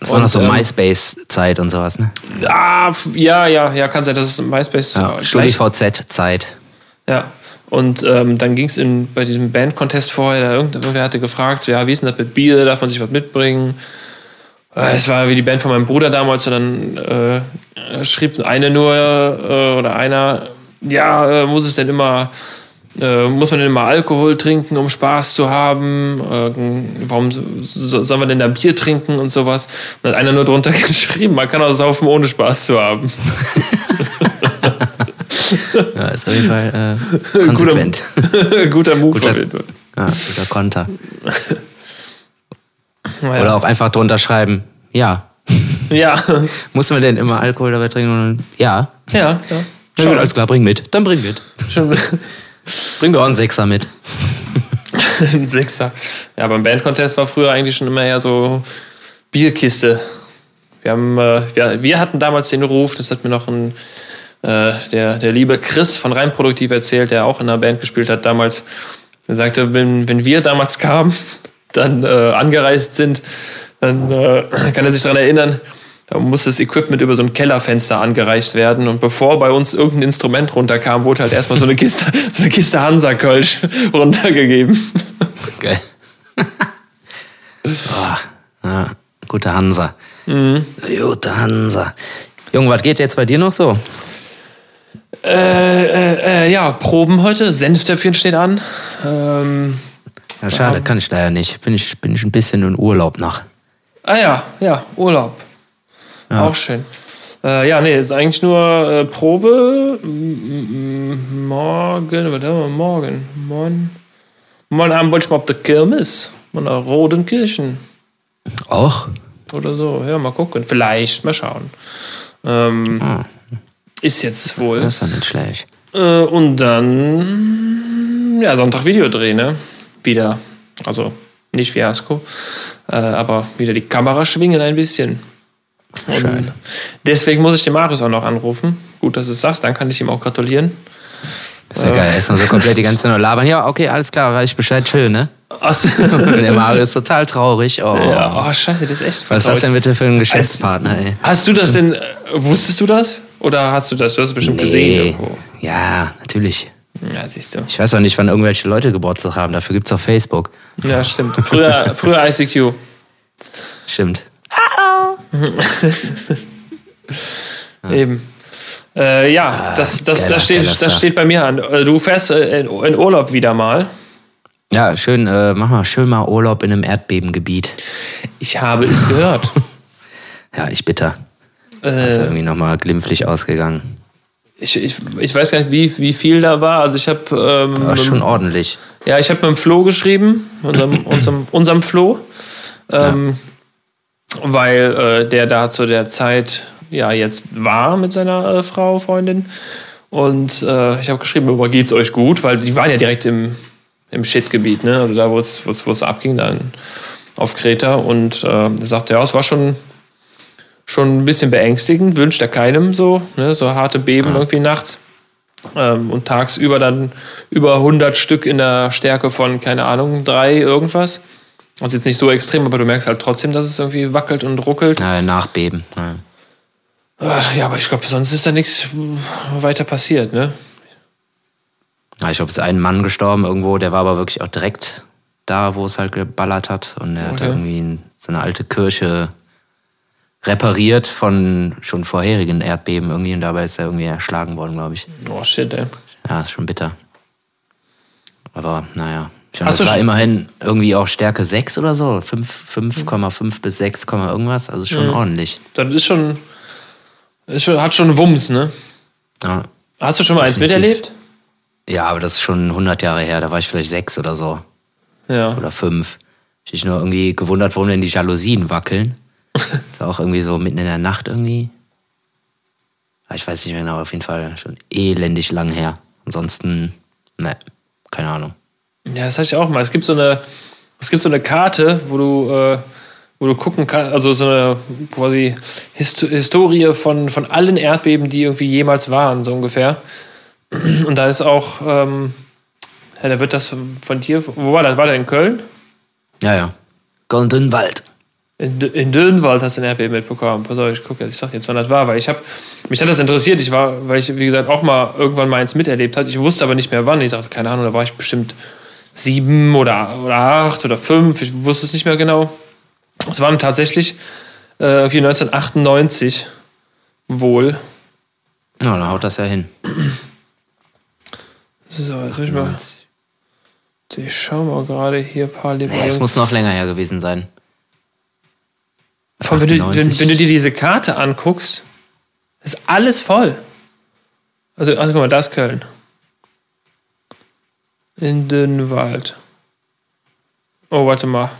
Das war noch so ähm, MySpace-Zeit und sowas, ne? Ah, ja, ja, ja, kann sein, dass es MySpace Ja, gleich StudiVZ-Zeit. Ja. Und ähm, dann ging es bei diesem Band-Contest vorher, da irgend- irgendwer hatte gefragt, so, ja, wie ist denn das mit Bier, darf man sich was mitbringen? Äh, Es war wie die Band von meinem Bruder damals und dann äh, schrieb eine nur äh, oder einer, ja, äh, muss es denn immer, äh, muss man denn immer Alkohol trinken, um Spaß zu haben? Äh, warum so, so, soll man denn da Bier trinken und sowas? Und dann hat einer nur drunter geschrieben, man kann auch saufen, ohne Spaß zu haben. Ja, ist auf jeden Fall äh, konsequent. Guter Move Guter- jeden Fall. Ja, guter Konter. Naja. Oder auch einfach drunter schreiben, ja. Ja, Muss man denn immer Alkohol dabei trinken? Ja. ja, ja. Na gut, alles klar, bring mit. Dann bring mit. Schon Bring doch einen Sechser mit. ein Sechser. Ja, beim Band-Contest war früher eigentlich schon immer eher so Bierkiste. Wir, haben, äh, wir, wir hatten damals den Ruf, das hat mir noch ein, äh, der, der liebe Chris von Rein Produktiv erzählt, der auch in einer Band gespielt hat damals. Er sagte, wenn, wenn wir damals kamen, dann äh, angereist sind, dann äh, kann er sich daran erinnern, da musste das Equipment über so ein Kellerfenster angereicht werden. Und bevor bei uns irgendein Instrument runterkam, wurde halt erstmal so eine Kiste, so eine Kiste Hansa-Kölsch runtergegeben. Geil. oh, ja, gute Hansa. Mhm. Gute Hansa. Junge, was geht jetzt bei dir noch so? Äh, äh, äh, ja, Proben heute. Senftöpfchen steht an. Ähm, Ja, schade, kann ich leider nicht. Bin ich, bin ich ein bisschen in Urlaub noch. ah ja, ja, Urlaub. Auch schön. Äh, ja, nee, ist eigentlich nur äh, Probe. M- m- Morgen, was haben wir morgen? Morgen, morgen Abend wollte ich mal auf der Kirmes. Mal nach Rodenkirchen Auch? oder so. Ja, mal gucken. Vielleicht, mal schauen. Ähm, Ah. Ist jetzt wohl. Das ist doch nicht schlecht. Äh, und dann, ja, Sonntag Videodreh, ne? Wieder. Also nicht Fiasko, äh, aber wieder die Kamera schwingen ein bisschen. Und Schön. deswegen muss ich den Marius auch noch anrufen. Gut, dass du es sagst, dann kann ich ihm auch gratulieren. ist ja geil. Erstmal so komplett die ganze Zeit nur labern. Ja, okay, alles klar, weiß ich Bescheid, schön, ne? Der Mario ist total traurig. Oh. ja, oh, scheiße, das ist echt Was ist das denn bitte für ein Geschäftspartner, ey? Hast du das denn, äh, wusstest du das? Oder hast du das? Du hast es bestimmt gesehen Nee. irgendwo. Ja, natürlich. Ja, siehst du. Ich weiß auch nicht, wann irgendwelche Leute Geburtstag haben. Dafür gibt's auch Facebook. Ja, stimmt. Früher, früher ICQ. Stimmt. Eben. Äh, ja, das, das, geiler, das, steht, das steht bei mir an. Äh, Du fährst äh, in, in Urlaub wieder mal. Ja, schön, äh, mach mal schön mal Urlaub in einem Erdbebengebiet. Ich habe es gehört. Ja, ich bitter. Ist äh, irgendwie nochmal glimpflich ausgegangen. ich, ich, ich weiß gar nicht, wie, wie viel da war. Also ich habe ähm, Aber schon ordentlich. ja, ich habe mit dem Flo geschrieben, unserem, unserem, unserem Flo, ähm, weil äh, der da zu der Zeit ja jetzt war mit seiner äh, Frau, Freundin. Und äh, ich habe geschrieben, aber geht's euch gut? Weil die waren ja direkt im, im Shit-Gebiet, ne? Also da, wo es, wo es, wo es abging, dann auf Kreta. Und äh, er sagte, ja, es war schon, schon ein bisschen beängstigend, wünscht er keinem so, ne? so harte Beben irgendwie nachts. Ähm, und tagsüber dann über 100 Stück in der Stärke von, keine Ahnung, drei irgendwas. Also jetzt nicht so extrem, aber du merkst halt trotzdem, dass es irgendwie wackelt und ruckelt. Ja, Nachbeben. Ja. Ja, aber ich glaube, sonst ist da nichts weiter passiert, ne? Ja, ich glaube, es ist ein Mann gestorben irgendwo, der war aber wirklich auch direkt da, wo es halt geballert hat. Und er hat Okay. da irgendwie so eine alte Kirche repariert von schon vorherigen Erdbeben irgendwie und dabei ist er irgendwie erschlagen worden, glaube ich. Oh shit, ey. Ja, ist schon bitter. Aber naja. Schon, Hast das war schon- immerhin irgendwie auch Stärke 6 oder so. 5, 5,5 bis 6, Komma irgendwas. Also schon Mhm. ordentlich. Das ist schon, ist schon. Hat schon Wumms, ne? Ja. Hast du schon mal eins Definitiv. miterlebt? ja, aber das ist schon 100 Jahre her. Da war ich vielleicht 6 oder so. Ja. oder fünf. Ich mich nur irgendwie gewundert, warum denn die Jalousien wackeln. ist auch irgendwie so mitten in der Nacht irgendwie. Aber Ich weiß nicht mehr genau, auf jeden Fall schon elendig lang her. Ansonsten, ne, keine Ahnung. Ja, das hatte ich auch mal. Es gibt so eine, es gibt so eine Karte, wo du, äh, wo du gucken kannst, also so eine quasi Hist Historie von, von allen Erdbeben, die irgendwie jemals waren, so ungefähr. Und da ist auch, ähm, ja, da wird das von dir, wo war das? War der in Köln? Ja, ja. Goldenwald. In, in Dönwald hast du ein Erdbeben mitbekommen. Pass auf, ich gucke jetzt, ich sag jetzt, wann das war, weil ich habe, mich hat das interessiert. Ich war, weil ich, wie gesagt, auch mal irgendwann mal eins miterlebt habe. Ich wusste aber nicht mehr wann. Ich sagte, keine Ahnung, da war ich bestimmt sieben oder, oder acht oder fünf. Ich wusste es nicht mehr genau. Es waren tatsächlich äh, irgendwie 1998 wohl. Ja, dann haut das ja hin. So, jetzt muss ich mal. Ich schau mal gerade hier parallel. Nee, es muss noch länger her gewesen sein. Allem, wenn, du, wenn, 98. wenn du dir diese Karte anguckst, ist alles voll. Also, also guck mal, da ist Köln. In Dünwald. Oh, warte mal.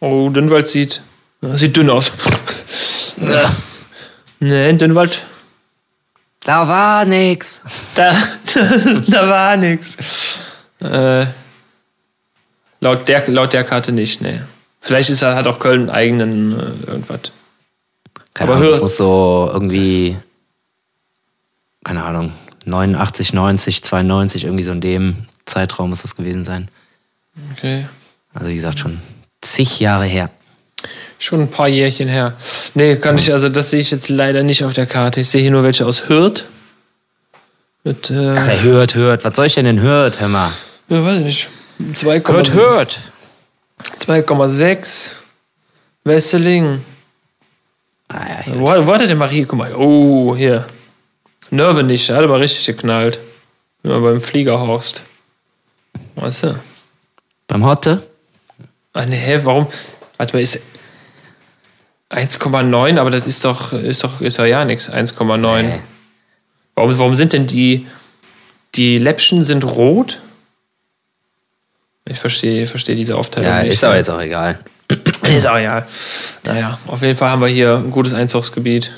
Oh, Dünwald sieht. Sieht dünn aus. nee, in Dünwald. Da war nix. Da, da war nix. Äh, laut, der, laut der Karte nicht, nee. Vielleicht ist hat auch Köln einen eigenen äh, irgendwas. Keine Aber Ahnung, es muss so irgendwie, keine Ahnung, 89, 90, 92, irgendwie so in dem Zeitraum muss das gewesen sein. Okay. Also wie gesagt, schon zig Jahre her. Schon ein paar Jährchen her. Nee, kann ich, also das sehe ich jetzt leider nicht auf der Karte. Ich sehe hier nur welche aus Hürth. Mit, äh, Wer hört, hört. Was soll ich denn denn hört, hör mal? ja, weiß ich nicht. 2,6. Hört, hört. 2,6. Wesseling. Ah, ja, hier. Wo, wo hat er denn Marie? Guck mal. Oh, hier. Nerve nicht, der hat aber richtig geknallt. Ja, beim Fliegerhorst. Weißt du? Beim Hotte? Ah, ne, hä, warum? Warte mal, ist 1,9, aber das ist doch, ist doch, ist doch ja nichts. 1,9. Nee. Warum, warum sind denn die, die Läppchen sind rot? Ich verstehe, verstehe diese Aufteilung Ja, ist aber jetzt auch egal. Ist auch ja. Naja, auf jeden Fall haben wir hier ein gutes Einzugsgebiet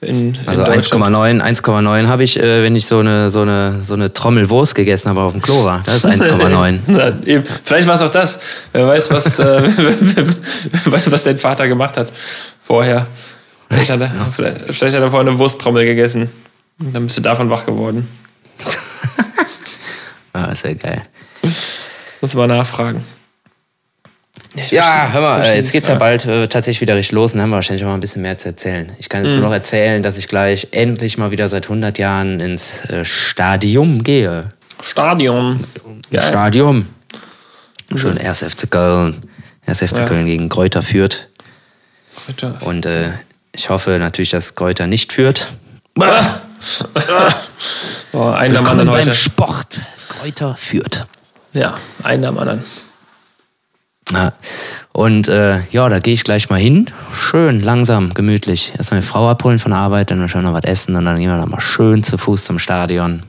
in, in Also Deutschland. 1,9, 1,9 habe ich, äh, wenn ich so eine, so, eine, so eine Trommel Wurst gegessen habe auf dem Klo war. Das ist 1,9. Na, eben. Vielleicht war es auch das. Wer weiß, was, äh, weiß, was dein Vater gemacht hat vorher. Vielleicht hat, er, vielleicht, vielleicht hat er vorher eine Wursttrommel gegessen. Und dann bist du davon wach geworden. ah, ist ja geil. Muss mal nachfragen. Ja, hör mal, äh, jetzt geht's ja bald äh, tatsächlich wieder richtig los und dann haben wir wahrscheinlich auch mal ein bisschen mehr zu erzählen. Ich kann jetzt Mhm. nur noch erzählen, dass ich gleich endlich mal wieder seit 100 Jahren ins äh, Stadium gehe. Stadion. Geil. Stadium. Schön 1. FC Köln. 1. FC Ja. Köln gegen Kräuter führt. Bitte. Und äh, ich hoffe natürlich, dass Kräuter nicht führt. Oh, einen am Willkommen anderen beim. Sport. Kräuter führt. Ja, einen am anderen. Ja. Und äh, ja, da gehe ich gleich mal hin. Schön, langsam, gemütlich. Erstmal eine Frau abholen von der Arbeit, dann wahrscheinlich noch was essen und dann gehen wir dann mal schön zu Fuß zum Stadion.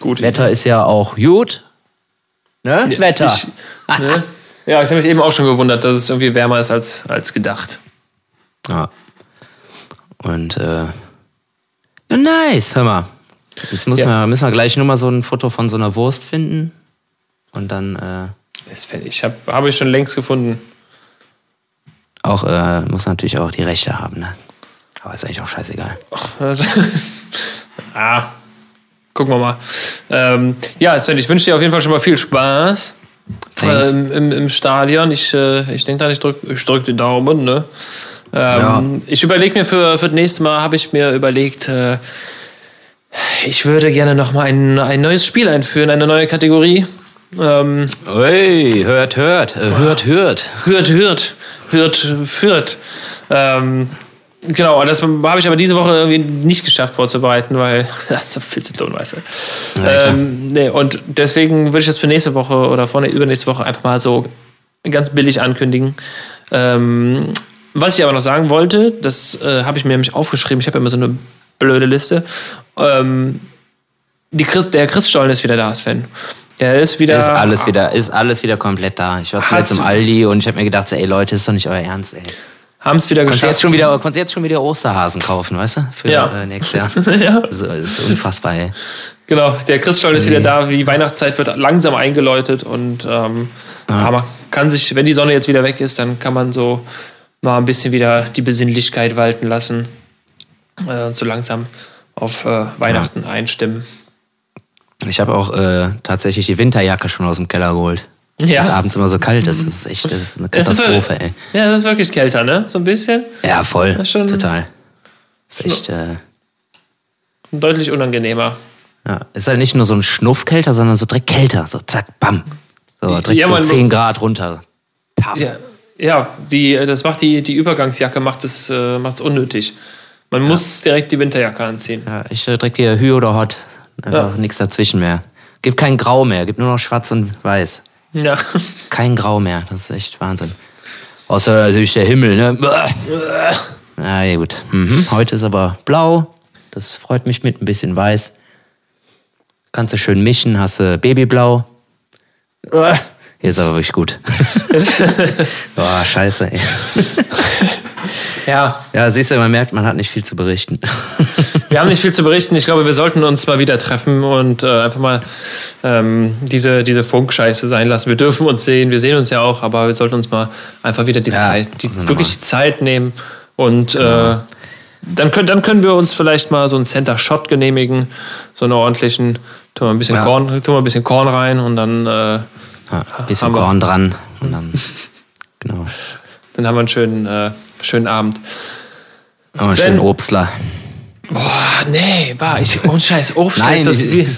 Gut. Wetter ist ja auch gut. Ne? Ja, Wetter. Ich, ne? Ja, ich habe mich eben auch schon gewundert, dass es irgendwie wärmer ist als, als gedacht. Ja. Und äh, ja, nice, hör mal. Jetzt müssen, Ja. wir, müssen wir gleich nur mal so ein Foto von so einer Wurst finden. Und dann äh, Ich habe habe ich schon längst gefunden. auch, äh, muss natürlich auch die Rechte haben, ne? Aber ist eigentlich auch scheißegal. Also, ah, gucken wir mal. Ähm, ja, Sven, ich wünsche dir auf jeden Fall schon mal viel Spaß ähm, im, im Stadion. Ich, äh, ich denke da, ich drück, ich drück die Daumen. Ne? Ähm, Ich überlege mir für, für das nächste Mal, habe ich mir überlegt, äh, ich würde gerne noch mal ein, ein neues Spiel einführen, eine neue Kategorie. Ähm, Ui, hört, hört, äh, hört, hört. Hürt, Hürt, Hürt, Fürth. Ähm, genau, das habe ich aber diese Woche irgendwie nicht geschafft vorzubereiten, weil das ist viel zu tun, weißt du. Ja, ähm, nee, und deswegen würde ich das für nächste Woche oder vorne übernächste Woche einfach mal so ganz billig ankündigen. Ähm, was ich aber noch sagen wollte, das äh, habe ich mir nämlich aufgeschrieben. Ich habe ja immer so eine blöde Liste. Ähm, die Chris, der Christstollen ist wieder da, Sven. Der ist wieder. Ist alles wieder, ist alles wieder komplett da. Ich war zuletzt im Aldi und ich habe mir gedacht, so, ey Leute, ist doch nicht euer Ernst, ey. Haben es wieder Konntest geschafft. jetzt schon wieder, konntest jetzt schon wieder Osterhasen kaufen, weißt du? Für Ja. äh, nächstes Jahr. Ja. So, ist unfassbar, ey. Genau, der Christstollen ist wieder da. Die Weihnachtszeit wird langsam eingeläutet und ähm, ja. man kann sich, wenn die Sonne jetzt wieder weg ist, dann kann man so mal ein bisschen wieder die Besinnlichkeit walten lassen äh, und so langsam auf äh, Weihnachten einstimmen. Ich habe auch äh, tatsächlich die Winterjacke schon aus dem Keller geholt. Ja. Weil es abends immer so kalt ist. Das ist echt, das ist eine ist Katastrophe, wirklich- ey. Ja, das ist wirklich kälter, ne? So ein bisschen. Ja, voll. Das ist schon- Total. Ist echt, äh, Deutlich unangenehmer. ja. Ist halt nicht nur so ein Schnuffkälter, sondern so direkt kälter. So zack, bam. So direkt Ja, so man- 10 Grad runter. Paff. Ja, ja die, das macht die, die Übergangsjacke macht es äh, macht's unnötig. Man muss direkt die Winterjacke anziehen. Ja, ich äh, direkt hier Hü oder Hot. Einfach Ja. nichts dazwischen mehr. Gibt kein Grau mehr, gibt nur noch Schwarz und Weiß. Ja. Kein Grau mehr. Das ist echt Wahnsinn. Außer natürlich der Himmel, ne? Na ja, gut. Mhm. Heute ist aber blau. Das freut mich mit ein bisschen weiß. Kannst du schön mischen, hast du Babyblau. Hier ist aber wirklich gut. Boah, scheiße, ey. ja, Ja, siehst du, man merkt, man hat nicht viel zu berichten. Wir haben nicht viel zu berichten. Ich glaube, wir sollten uns mal wieder treffen und äh, einfach mal ähm, diese, diese Funkscheiße sein lassen. Wir dürfen uns sehen, wir sehen uns ja auch, aber wir sollten uns mal einfach wieder die Ja, Zeit, die, also wirklich die Zeit nehmen und äh, dann, können, dann können wir uns vielleicht mal so einen Center Shot genehmigen, so einen ordentlichen, tun wir ein bisschen Ja. Korn, tun wir ein bisschen Korn rein und dann, äh, Ja, bisschen Haben wir. Korn dran. Und dann, genau. dann haben wir einen schönen, äh, schönen Abend. Aber Sven. schön Obstler. Boah, nee, bah, ich, oh Scheiß, Obst Nein, ist das ich-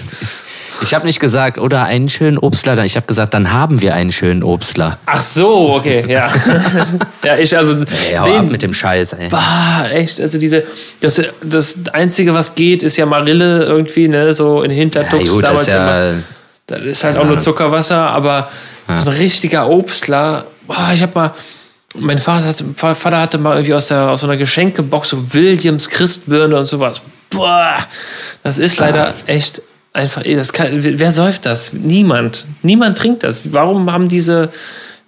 Ich habe nicht gesagt, oder einen schönen Obstler. Ich habe gesagt, dann haben wir einen schönen Obstler. Ach so, okay, ja. ja, ich also Ey, hau ab mit dem Scheiß, ey. Bah, echt, also diese, das, das Einzige, was geht, ist ja Marille irgendwie, ne, so in Ja, Hintertux gut, das damals ist ja, immer. Das ist halt auch nur Zuckerwasser, aber so ein richtiger Obstler, boah, ich hab mal, mein Vater hatte, Vater hatte mal irgendwie aus, der, aus so einer Geschenkebox so Williams Christbirne und sowas. Boah, das ist leider echt einfach, das kann, wer säuft das? Niemand. Niemand trinkt das. Warum haben diese,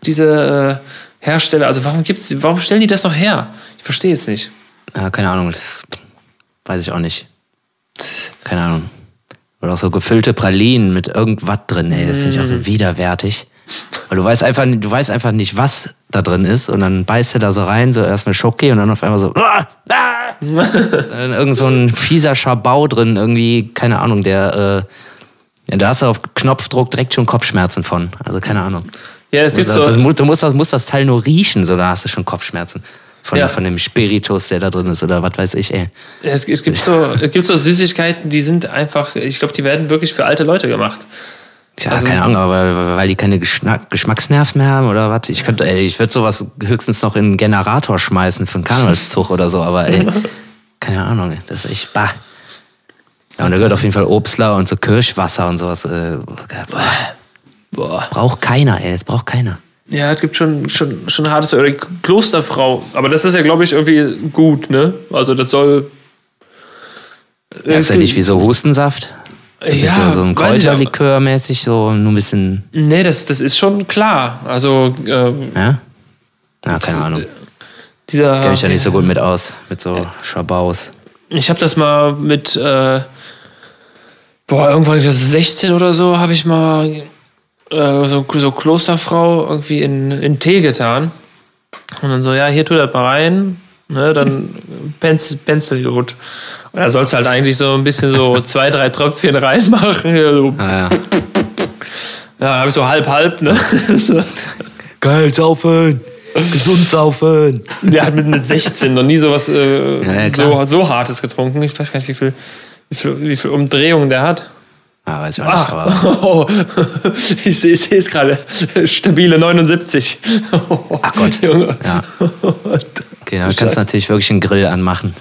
diese äh, Hersteller, also warum gibt's, warum stellen die das noch her? Ich verstehe es nicht. ja, keine Ahnung, das weiß ich auch nicht. Keine Ahnung. Oder auch so gefüllte Pralinen mit irgendwas drin, ey. Das finde ich auch Mm. so widerwärtig. Weil du weißt einfach, du weißt einfach nicht, was da drin ist. Und dann beißt du da so rein, so erstmal Schoki und dann auf einmal so. Ah, ah. irgend so ein fieser Schabau drin, irgendwie, keine Ahnung, der. Äh, da hast du auf Knopfdruck direkt schon Kopfschmerzen von. Also keine Ahnung. Ja, es gibt das, so, mu- du musst das, musst das Teil nur riechen, so da hast du schon Kopfschmerzen. Von, Ja. von dem Spiritus, der da drin ist oder was weiß ich, ey. es, es gibt so, es gibt so Süßigkeiten, die sind einfach, ich glaube, die werden wirklich für alte Leute gemacht. Tja, Also- keine Ahnung, aber weil, weil die keine Geschmack, Geschmacksnerven mehr haben oder was? Ich könnte, ey, ich würde sowas höchstens noch in einen Generator schmeißen für einen Karnevalszug oder so, aber ey, keine Ahnung, ey, das ist echt bah. Ja, und da gehört auf jeden Fall Obstler und so Kirschwasser und sowas. Äh, boah, Boah. braucht keiner, ey, das braucht keiner. Ja, es gibt schon, schon, schon hartes, oder Klosterfrau. Aber das ist ja, glaube ich, irgendwie gut, ne? Also, das soll. Das ist ja nicht wie so Hustensaft. Das ist ja so ein. Kräuterlikör mäßig, so nur ein bisschen, Nee, das, das ist schon klar. Also, äh, ja? Ja, keine Ahnung. dieser. Kenn ich ja nicht so gut mit aus, mit so Schabaus. Ich habe das mal mit, äh, boah, irgendwann, ich glaub, 16 oder so, habe ich mal äh, so, so Klosterfrau irgendwie in, in Tee getan. Und dann so, ja, hier tu das mal rein, ne, dann pens, Pencil gut. Und da sollst du halt eigentlich so ein bisschen so zwei, drei Tröpfchen reinmachen. So. Ah, ja. Ja, habe ich so halb halb, ne? Geil, saufen! Gesund saufen! Der hat mit, mit 16 noch nie sowas äh, Ja, ja, so, so hartes getrunken. Ich weiß gar nicht, wie viel, wie viel, wie viel Umdrehungen der hat. Ah, weiß ich auch nicht, aber. Ach, oh, ich sehe es gerade. Stabile 79. Ach Gott. Junge. Ja. Okay, dann kannst du natürlich wirklich einen Grill anmachen.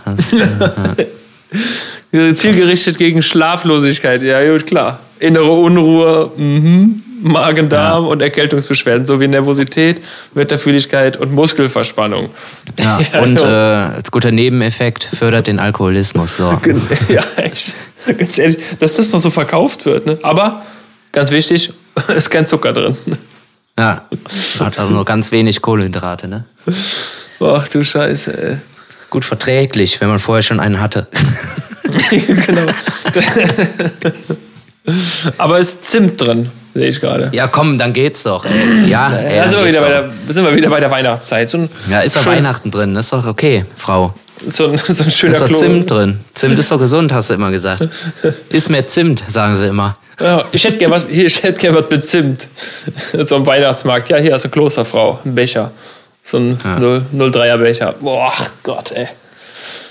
Zielgerichtet gegen Schlaflosigkeit. Ja, gut, klar. Innere Unruhe, mhm. Magen-Darm und Erkältungsbeschwerden sowie Nervosität, Wetterfühligkeit und Muskelverspannung. Ja, und äh, als guter Nebeneffekt fördert den Alkoholismus. So. ja, echt. Ganz ehrlich, dass das noch so verkauft wird. Ne? Aber ganz wichtig, ist kein Zucker drin. Ja, hat auch nur ganz wenig Kohlenhydrate, ne? Ach du Scheiße, ey. Gut verträglich, wenn man vorher schon einen hatte. genau. Aber ist Zimt drin, sehe ich gerade. Ja, komm, dann geht's doch. Ey. Ja, ey, dann sind wir, wieder bei der, sind wir wieder bei der Weihnachtszeit. So ja ist doch Weihnachten drin, ist doch okay, Frau. so ein, so ein schöner Ist doch Klo. Zimt drin. Zimt ist doch gesund, hast du immer gesagt. Ist mehr Zimt, sagen sie immer. Ja, ich hätte gerne was, hier, ich hätte gern was mit Zimt. So ein Weihnachtsmarkt. Ja, hier hast du Klosterfrau, ein Becher. So ein 0, 03er Becher. Boah, Gott, ey.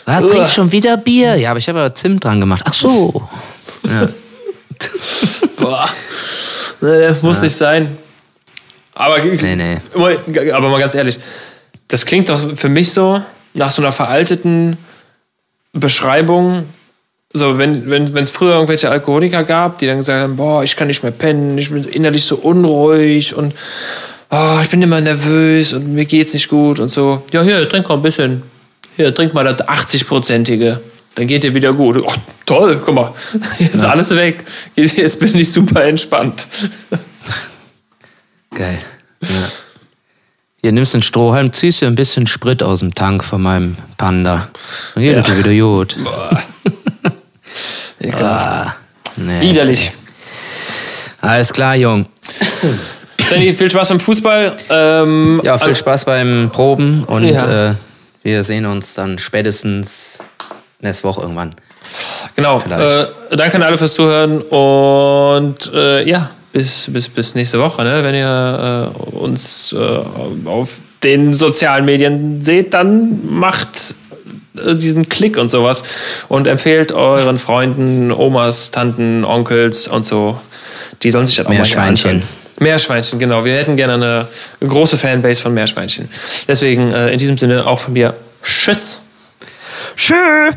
Ah, trinkst schon wieder Bier? Ja, aber ich habe aber Zimt dran gemacht. Ach so. Ja. Boah. Nee, muss nicht sein. Aber, Nee, nee. Aber mal ganz ehrlich, das klingt doch für mich so nach so einer veralteten Beschreibung. So, wenn wenn wenn, es früher irgendwelche Alkoholiker gab, die dann gesagt haben, boah, ich kann nicht mehr pennen, ich bin innerlich so unruhig und oh, ich bin immer nervös und mir geht's nicht gut und so. Ja, hier, trink mal ein bisschen. Hier, trink mal das 80-prozentige. Dann geht dir wieder gut. Oh, toll, guck mal, jetzt ist alles weg. Jetzt bin ich super entspannt. Geil. Ja. Hier nimmst du einen Strohhalm, ziehst dir ein bisschen Sprit aus dem Tank von meinem Panda. Dann geht Ja. dir wieder gut. Ekelhaft. Ah, nee. Widerlich. Alles klar, Jung. Sandy, viel Spaß beim Fußball. Ähm, Ja, viel Spaß beim Proben und Ja. äh, wir sehen uns dann spätestens nächste Woche irgendwann. Genau. Äh, danke an alle fürs Zuhören und äh, ja, bis, bis, bis nächste Woche. Ne? Wenn ihr äh, uns äh, auf den sozialen Medien seht, dann macht äh, diesen Klick und sowas und empfehlt euren Freunden, Omas, Tanten, Onkels und so. Die sollen sich das auch mal gerne Meerschweinchen. anschauen. Meerschweinchen, genau. Wir hätten gerne eine große Fanbase von Meerschweinchen. Deswegen äh, in diesem Sinne auch von mir Tschüss. Tschüss.